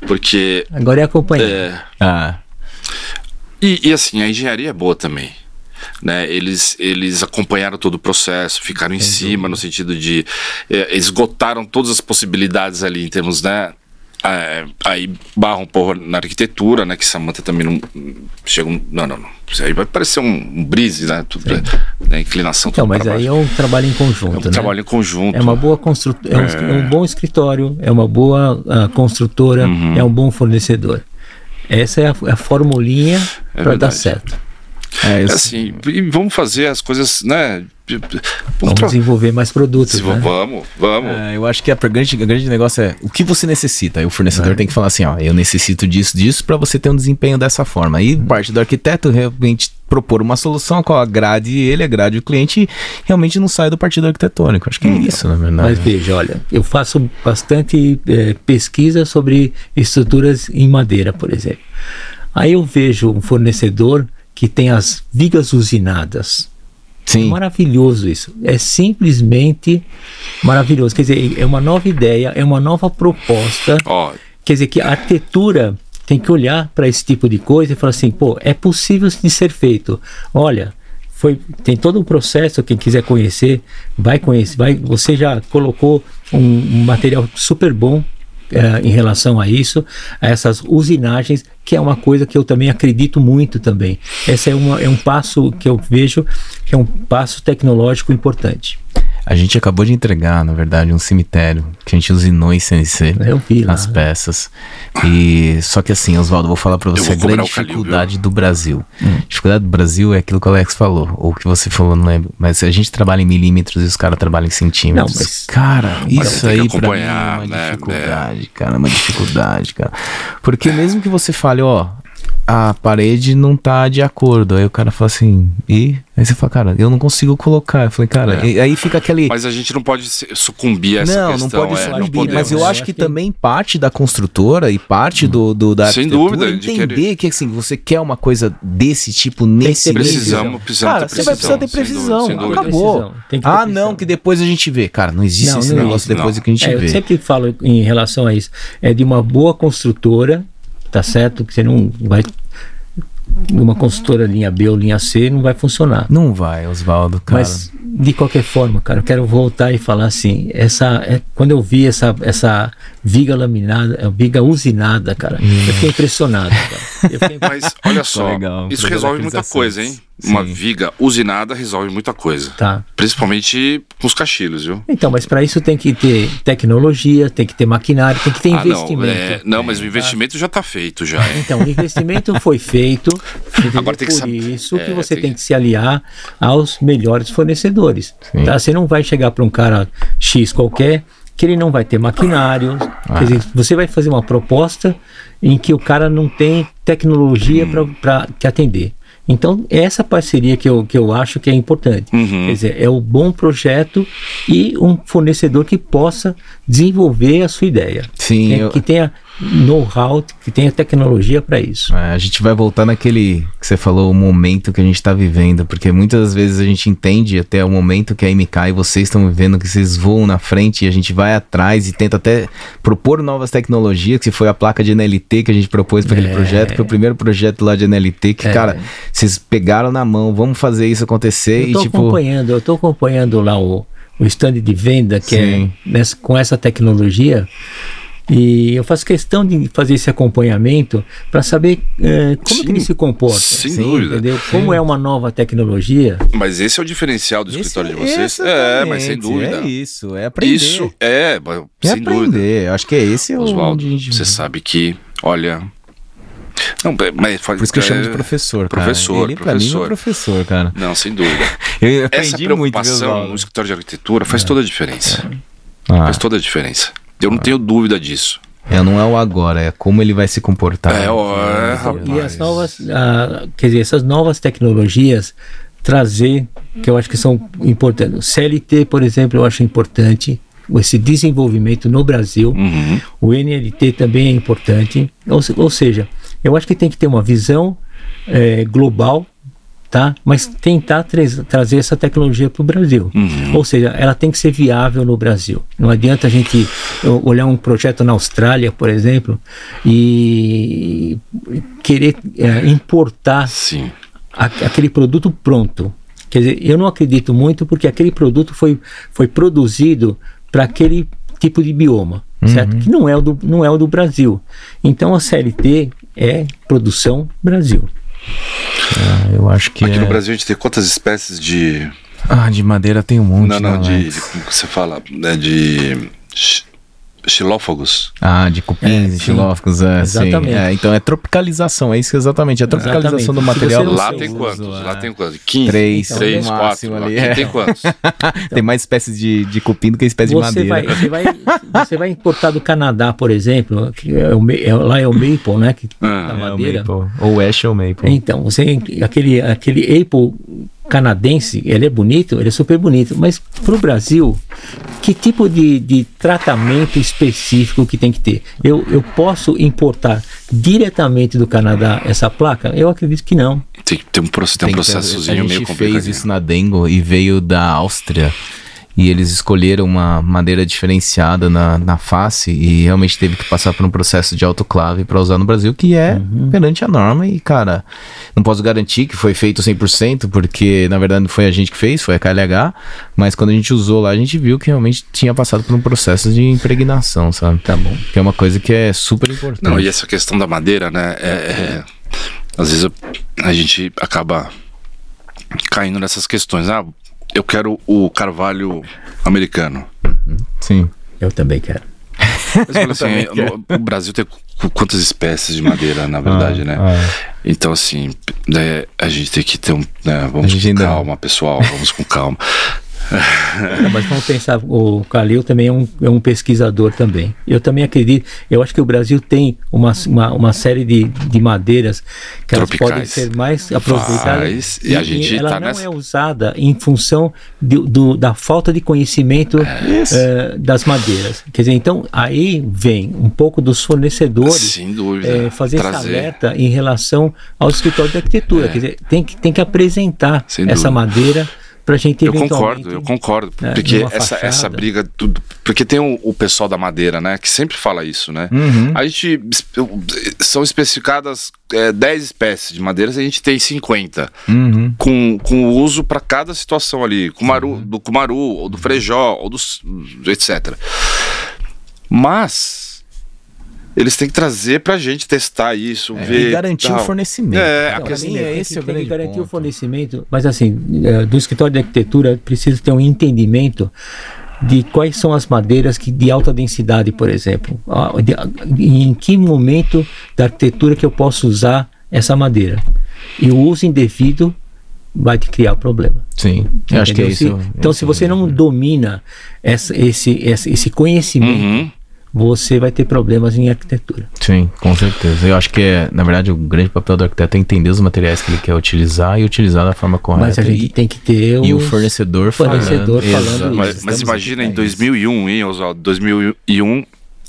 Porque. Agora é acompanhar. É, Ah, E, e, assim, a engenharia é boa também. Né? Eles, eles acompanharam todo o processo, ficaram em cima no sentido de é, esgotaram todas as possibilidades ali em termos, né? É, aí barram um pouco na arquitetura, né? Que Samantha também não chega um, não, não, não. Isso aí vai parecer um, um brise, né? Tudo, né? Inclinação. Então, tudo mas aí é um trabalho em é conjunto, um né? trabalho em conjunto. É uma boa constru... é, um, é um bom escritório, é uma boa ah, construtora, Uhum. é um bom fornecedor. Essa é a, é a formulinha É para dar certo. É, eu- Assim, e vamos fazer as coisas, né? Vamos tra- desenvolver mais produtos. Desenvol- né? Vamos, vamos. É, eu acho que a grande, a grande negócio é o que você necessita. Aí o fornecedor É. tem que falar assim, ó, eu necessito disso, disso para você ter um desempenho dessa forma. Aí parte do arquiteto realmente propor uma solução a qual agrade ele, agrade o cliente e realmente não sai do partido arquitetônico. Acho que é isso, na verdade. Mas veja, olha, eu faço bastante eh, pesquisa sobre estruturas em madeira, por exemplo. Aí eu vejo um fornecedor que tem as vigas usinadas. É Sim. maravilhoso isso. É simplesmente maravilhoso. Quer dizer, é uma nova ideia, é uma nova proposta. Ó, Quer dizer que a arquitetura tem que olhar para esse tipo de coisa e falar assim, pô, é possível de ser feito. Olha, foi, tem todo um processo, quem quiser conhecer, vai conhecer, vai, você já colocou um, um material super bom eh, em relação a isso, a essas usinagens, que é uma coisa que eu também acredito muito também. Esse é, uma, é um passo que eu vejo que é um passo tecnológico importante. A gente acabou de entregar, na verdade, um cemitério que a gente usinou em CNC. Eu vi lá. as peças. E só que assim, Oswaldo, vou falar pra Eu você a grande o Calil, dificuldade do Brasil. A dificuldade do Brasil é aquilo que o Alex falou, ou que você falou, não lembro. Mas a gente trabalha em milímetros e os caras trabalham em centímetros. Não, mas- Cara, isso aí pra mim é uma né, dificuldade, cara, é uma dificuldade, cara. Porque mesmo que você fale, ó, a parede não tá de acordo, aí o cara fala assim, e aí você fala, cara, eu não consigo colocar. Eu falei, cara, É. aí fica aquele mas a gente não pode sucumbir a essa não, questão. não pode é, sucumbir, não podemos. mas eu acho Eu que também parte da construtora e parte do, do da Sem dúvida, de entender querer- que assim, você quer uma coisa desse tipo nesse. Precisamos, precisamos Cara, você vai precisar ter sem dúvida, precisão, sem dúvida. acabou. Precisão, tem que ter Ah, não, que depois a gente vê. Cara, não existe Não, esse não negócio existe, depois não. que a gente É, eu vê. sempre falo em relação a isso. É de uma boa construtora, tá certo? Que você não vai. Uma construtora linha B ou linha C não vai funcionar. Não vai, Oswaldo, cara. Mas, de qualquer forma, cara, eu quero voltar e falar assim: essa, é, quando eu vi essa, essa viga laminada, é, viga usinada, cara, eu fiquei impressionado, cara. Eu fiquei Mas olha só, legal, isso resolve muita coisa, hein? assentos. Uma Sim. viga usinada resolve muita coisa. Tá. Principalmente com os cachilos, viu? Então, mas para isso tem que ter tecnologia, tem que ter maquinário, tem que ter Ah, não, investimento. é, não, mas o investimento já está feito já. hein? Então, o investimento foi feito. Agora tem que Por saber- isso que é, você tem tem, que- que se aliar aos melhores fornecedores. Sim. Tá? Você não vai chegar para um cara X qualquer que ele não vai ter maquinário. Ah. Quer dizer, você vai fazer uma proposta em que o cara não tem tecnologia Hum. para te atender. Então, é essa parceria que eu, que eu acho que é importante. Uhum. Quer dizer, é o bom projeto e um fornecedor que possa desenvolver a sua ideia. Sim, né? eu- Que tenha know-how, que tenha tecnologia para isso. É, a gente vai voltar naquele que você falou, o momento que a gente está vivendo, porque muitas vezes a gente entende até o momento que a MK e vocês estão vivendo, que vocês voam na frente e a gente vai atrás e tenta até propor novas tecnologias, que foi a placa de NLT que a gente propôs para aquele É. projeto, que foi o primeiro projeto lá de NLT, que, É. cara, vocês pegaram na mão, vamos fazer isso acontecer Eu e estou tipo. acompanhando, eu estou acompanhando lá o, o stand de venda que Sim. é nessa- com essa tecnologia. E eu faço questão de fazer esse acompanhamento para saber eh, como Sim, que ele se comporta. sem Sim, dúvida. Entendeu? Como é uma nova tecnologia. Mas esse é o diferencial do esse- escritório de vocês. É, mas sem dúvida. É isso, é aprender. Isso é, é sem dúvida. aprender. Acho que é esse o Oswaldo, você sabe que, olha. Não, mas Por isso que eu chamo de professor, cara. Professor, Ele pra mim é professor. um professor, cara. Não, sem dúvida. Eu Essa aprendi muito, viu, preocupação Oswaldo? no escritório de arquitetura faz toda a diferença. Ah, Faz toda a diferença. Eu não tenho dúvida disso. é, não é o agora, é como ele vai se comportar. É, ó, é, rapaz. E as novas, ah, quer dizer, essas novas tecnologias trazer, que eu acho que são importantes. O CLT, por exemplo, eu acho importante esse desenvolvimento no Brasil. Uhum. O NLT também é importante. Ou, ou seja, eu acho que tem que ter uma visão eh, global, tá? Mas tentar tra- trazer essa tecnologia para o Brasil. Uhum. Ou seja, ela tem que ser viável no Brasil. Não adianta a gente olhar um projeto na Austrália, por exemplo, e querer eh, importar aquele produto pronto. Quer dizer, eu não acredito muito porque aquele produto foi, foi produzido para aquele tipo de bioma, certo? Que não é, o do, não é o do Brasil. Então a CLT é produção Brasil. Ah, eu acho que Aqui é... no Brasil a gente tem quantas espécies de. Ah, de madeira tem um monte, Não, não, né, de, de- Como que você fala? Né, de. Xilófagos. Ah, de cupins É, e sim. xilófagos, é, sim. Exatamente. É, então é tropicalização, é isso que exatamente, é a tropicalização do Exatamente. Material. do não Lá tem uso, quantos? é. Lá tem quantos? 15? Três, 3, no 4. máximo ali, é. tem quantos? Tem mais espécies de, de cupim do que espécies de madeira. vai, você, vai, você vai importar do Canadá, por exemplo, que é o, é- lá é o maple, né? Que, Ah, da É, o madeira. maple. Ou ash ou maple. Então, você aquele aquele apple canadense, ele é bonito, ele é super bonito, mas para o Brasil, que tipo de, de tratamento específico que tem que ter? Eu, eu posso importar diretamente do Canadá essa placa? Eu acredito que não. Tem, tem um, tem um Tem que ter- processozinho A meio gente complicado. fez isso na Dengo e veio da Áustria. E eles escolheram uma madeira diferenciada na, na face e realmente teve que passar por um processo de autoclave para usar no Brasil, que é Uhum. perante a norma. E, cara, não posso garantir que foi feito 100%, porque na verdade não foi a gente que fez, foi a KLH. Mas quando a gente usou lá, a gente viu que realmente tinha passado por um processo de impregnação, sabe? Tá bom. Que é uma coisa que é super importante. Não, e essa questão da madeira, né? é- é- às vezes a gente acaba caindo nessas questões. Ah, eu quero o carvalho americano. Sim. Eu também quero. Mas, assim, também quero. no- o Brasil tem qu- quantas espécies de madeira, na verdade, Ah, né? ah. Então, assim, né, a gente tem que ter um. né, vamos com ainda- calma, pessoal, vamos com calma. Não, mas vamos pensar, o Calil também é um, é um pesquisador também. Eu também acredito, eu acho que o Brasil tem uma, uma, uma série de, de madeiras que elas Tropicais. podem ser mais aproveitadas. Faz, e a gente ela tá não nessa- é usada em função de- do, da falta de conhecimento eh, das madeiras. Quer dizer, então aí vem um pouco dos fornecedores dúvida. é, fazer esse trazer. alerta em relação ao escritório de arquitetura. Quer dizer, tem que, tem que apresentar essa madeira para a gente Eu concordo, eu concordo. né, porque essa, fachada. essa briga, tudo, porque tem o, o pessoal da madeira, né, que sempre fala isso, né? Uhum. A gente são especificadas é, 10 espécies de madeiras e a gente tem 50 Uhum. com, com uso para cada situação ali, cumaru, do cumaru, ou do frejó, ou dos etc. Mas eles têm que trazer pra gente testar isso, ver E garantir o tal. fornecimento. É, Pra a mim, questão- é tem esse que, o tem que grande garantir o ponto. fornecimento, mas assim, eh, do escritório de arquitetura precisa ter um entendimento de quais são as madeiras que, de alta densidade, por exemplo. Ah, em que momento da arquitetura que eu posso usar essa madeira. E o uso indevido vai te criar problema. Sim, eu acho que é Entendeu? Se- isso. então, se você é o- não domina essa- esse, esse, esse conhecimento, Uhum. Você vai ter problemas em arquitetura. Sim, com certeza. Eu acho que é, na verdade, o grande papel do arquiteto é entender os materiais que ele quer utilizar e utilizar da forma correta. Mas a gente e, tem que ter e o fornecedor, fornecedor falando. falando Exato. Mas, Isso, mas imagina em pra isso. 2001, hein, Oswaldo? 2001,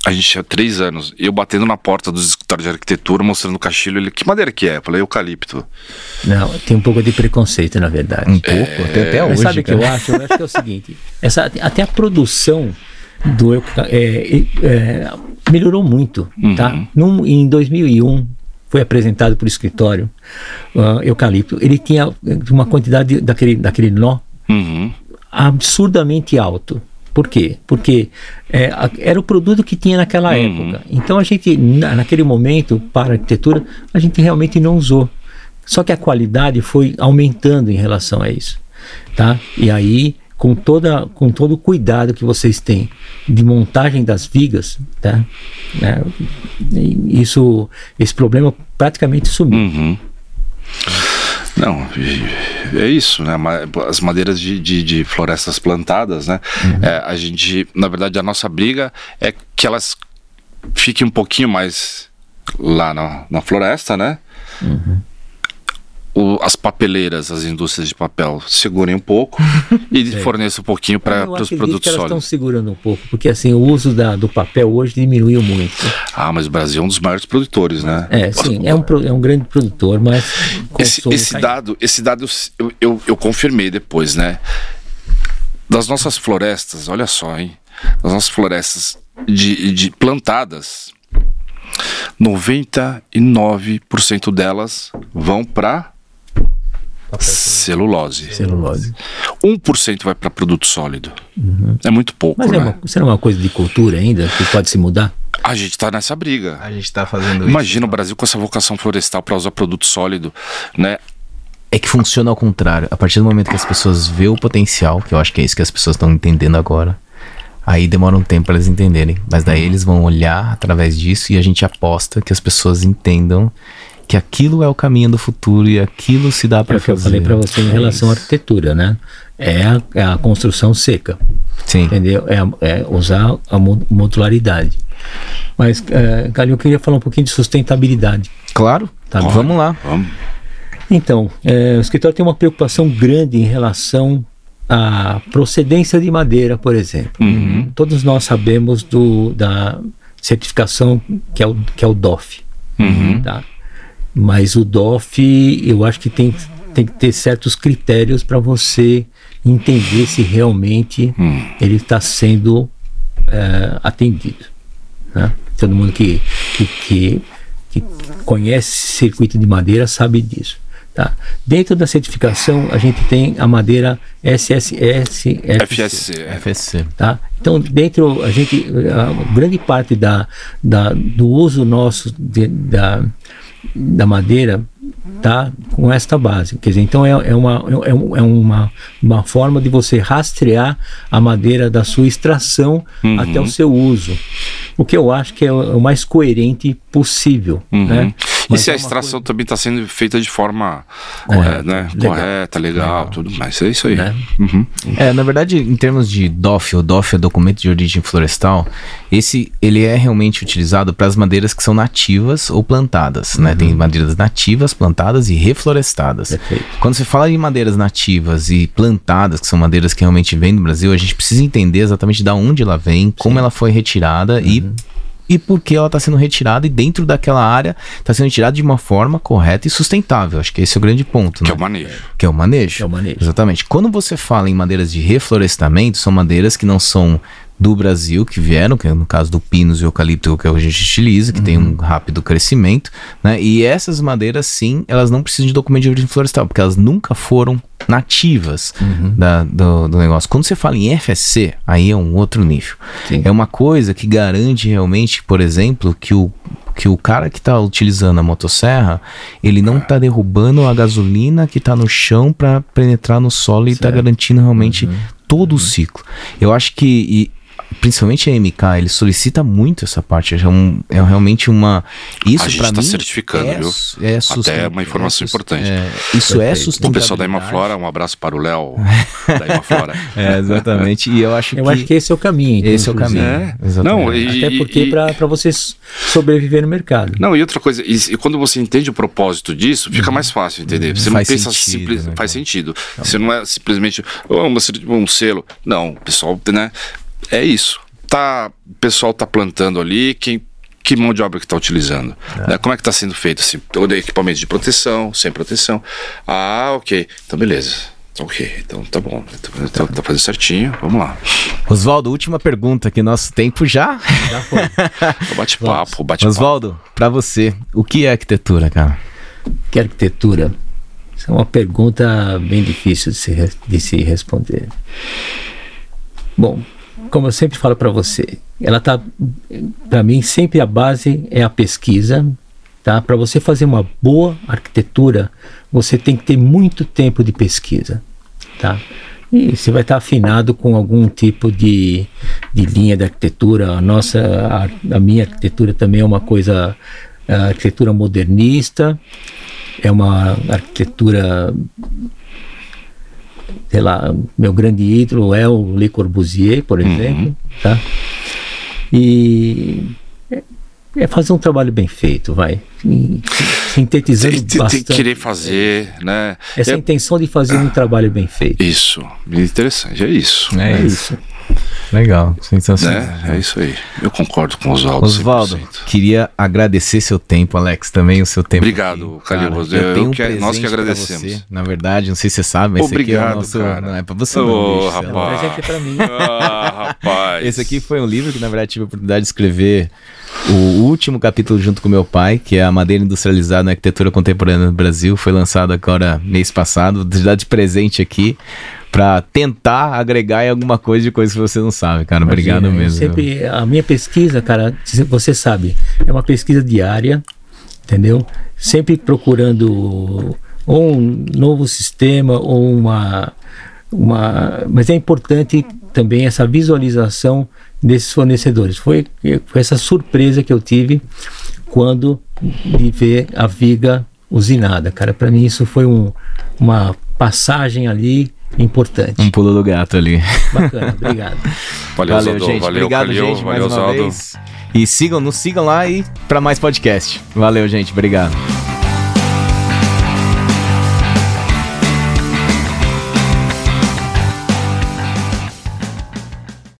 a gente tinha três anos. E eu batendo na porta dos escritórios de arquitetura, mostrando o cachilho. Ele, que madeira que é? Eu falei, eucalipto. Não, tem um pouco de preconceito, na verdade. Um pouco, até, até Mas hoje. sabe o que eu acho? Eu acho que é o seguinte: essa, até a produção do euca- é, é, melhorou muito. Tá? Num, em 2001, foi apresentado para o escritório ah, eucalipto. Ele tinha uma quantidade daquele, daquele nó Uhum. absurdamente alto. Por quê? Porque é, a- era o produto que tinha naquela Uhum. época. Então a gente, na- naquele momento, para a arquitetura, a gente realmente não usou. Só que a qualidade foi aumentando em relação a isso. Tá? E aí, com, toda, com todo o cuidado que vocês têm de montagem das vigas, tá? E Isso, esse problema praticamente sumiu. Uhum. Não, é isso, né? As madeiras de, de, de florestas plantadas, né? É, a gente, na verdade, a nossa briga é que elas fiquem um pouquinho mais lá na, na floresta, né? O- as papeleiras, as indústrias de papel segurem um pouco e forneçam um pouquinho para os produtos que elas estão sólidos. segurando um pouco, porque assim, o uso da, do papel hoje diminuiu muito. Ah, mas o Brasil é um dos maiores produtores, né? É, sim, é um, é um grande produtor, mas Esse, esse dado, esse dado eu, eu, eu confirmei depois, né? Das nossas florestas, olha só, hein? Das nossas florestas de, de plantadas, 99% delas vão para celulose. celulose. 1% vai para produto sólido. É muito pouco, Mas né? é uma, será uma coisa de cultura ainda que pode se mudar? A gente tá nessa briga. A gente tá fazendo Imagina o Brasil com essa vocação florestal para usar produto sólido, né? É que funciona ao contrário. A partir do momento que as pessoas vê o potencial, que eu acho que é isso que as pessoas estão entendendo agora, Aí demora um tempo para eles entenderem. Mas daí eles vão olhar através disso e a gente aposta que as pessoas entendam que aquilo é o caminho do futuro e aquilo se dá É para o que eu fazer. falei para você em É relação à isso. arquitetura, né? É a, é a construção seca, Sim. entendeu? É, a- é usar a mo- modularidade. Mas, é, eu queria falar um pouquinho de sustentabilidade. Claro. Tá bom. Vamos lá. Vamos. Então, é, o escritório tem uma preocupação grande em relação à procedência de madeira, por exemplo. Uhum. Todos nós sabemos do, da certificação que é o, que é o DOF. Uhum. Tá? Mas o DOF, eu acho que tem, tem que ter certos critérios para você entender se realmente Hum. ele está sendo é, atendido. né? Todo mundo que, que, que, que conhece circuito de madeira sabe disso. Tá? Dentro da certificação, a gente tem a madeira SSS, FSC. é. FSC. tá? Então, dentro a gente a grande parte da, da do uso nosso de- da, da madeira tá com esta base, quer dizer, então é, é uma é, é uma uma forma de você rastrear a madeira da sua extração Uhum. até o seu uso, o que eu acho que é o, é o mais coerente possível, Uhum. né? E se é a extração também está sendo feita de forma É, correta, né? legal. correta, legal, tudo mais. É isso aí. Né? Uhum. É, na verdade, em termos de DOF, o DOF é documento de origem florestal, esse ele é realmente utilizado para as madeiras que são nativas ou plantadas, né? Tem madeiras nativas, plantadas e reflorestadas. Perfeito. Quando você fala de madeiras nativas e plantadas, que são madeiras que realmente vêm do Brasil, a gente precisa entender exatamente de onde ela vem, como ela foi retirada e e por que ela está sendo retirada e dentro daquela área está sendo retirada de uma forma correta e sustentável. Acho que esse é o grande ponto, Que né? é o manejo. Que é o manejo. É o manejo. Exatamente. Quando você fala em madeiras de reflorestamento, são madeiras que não são do Brasil, que vieram, que é no caso do pinus e eucalipto, que é a gente utiliza, que tem um rápido crescimento, né? E essas madeiras, sim, elas não precisam de documento de origem florestal, porque elas nunca foram nativas da- do, do negócio. Quando você fala em FSC, aí é um outro nível. Sim. É uma coisa que garante realmente, por exemplo, que o que o cara que está utilizando a motosserra, ele não está derrubando a gasolina que está no chão para penetrar no solo e está garantindo realmente todo o ciclo. Eu acho que principalmente a MK, ele solicita muito essa parte. É, um- é realmente uma isso A gente para tá mim certificando, é, viu? é Até uma informação é importante. é, isso é Perfeito. O pessoal da Imaflora, um abraço para o Léo da Imaflora. É, exatamente. E eu acho Eu que acho que esse é o caminho. esse é o caminho. É. Exatamente. Não, e, Até porque para você sobreviver no mercado. Não, e outra coisa, e, e quando você entende o propósito disso, fica mais fácil, entender? Você Faz não pensa sentido, simples, né, faz sentido. Você não é simplesmente "Oh, um selo. Não, o pessoal, né? É isso. Tá, o pessoal tá plantando ali, quem que mão de obra que está utilizando? né? Como é que está sendo feito? Assim, todo equipamento de proteção, sem proteção. Ah, ok. Então, beleza. Ok, então tá bom. Tá, tá fazendo certinho. Vamos lá. Oswaldo, última pergunta, que nosso tempo já. Já foi. O bate-papo, o bate-papo. Oswaldo, pra você, o que é arquitetura, cara? que arquitetura? Isso é uma pergunta bem difícil de se, de se responder. Bom, como eu sempre falo para você, ela tá, para mim sempre a base é a pesquisa, tá? Para você fazer uma boa arquitetura, você tem que ter muito tempo de pesquisa, tá? E você vai estar afinado com algum tipo de, de linha de arquitetura. A nossa, a, a minha arquitetura também é uma coisa, a arquitetura modernista, é uma arquitetura sei lá, meu grande ídolo é o Le Corbusier, por exemplo, tá? E é- é fazer um trabalho bem feito, vai. Sintetizando Tem, tem- bastante que querer fazer, né? essa É- intenção de fazer um trabalho bem feito. Isso, interessante, é isso. É isso. Legal, sensacional. Né? É isso aí. Eu concordo com o Oswaldo. Oswaldo, 100%. queria agradecer seu tempo, Alex, também o seu tempo. Obrigado. Calil. Eu Eu tenho um que- nós que agradecemos. você, na verdade, não sei se você sabe, mas esse aqui é o Obrigado, nosso... cara. Não é pra você Ô, não, bicho, sei lá. rapaz. Presente é pra mim. Ah, rapaz. Esse aqui foi um livro que, na verdade, tive a oportunidade de escrever o último capítulo junto com meu pai, que é a Madeira Industrializada na Arquitetura Contemporânea no Brasil. Foi lançado agora mês passado. Vou dar de presente aqui pra tentar agregar em alguma coisa de coisa que você não sabe, cara. Obrigado Imagina, eu mesmo. Sempre, a minha pesquisa, cara, você sabe, é uma pesquisa diária, entendeu? Sempre procurando ou um novo sistema ou uma, uma. Mas é importante também essa visualização desses fornecedores. Foi, foi essa surpresa que eu tive quando de ver a viga usinada, cara. Para mim isso foi um, uma passagem ali importante. Um pulo do gato ali. Bacana, obrigado. Valeu, valeu gente. Valeu, obrigado, Calil, gente, valeu, mais uma Zaldo. vez. E sigam, nos sigam lá e para mais podcast. Valeu, gente. Obrigado.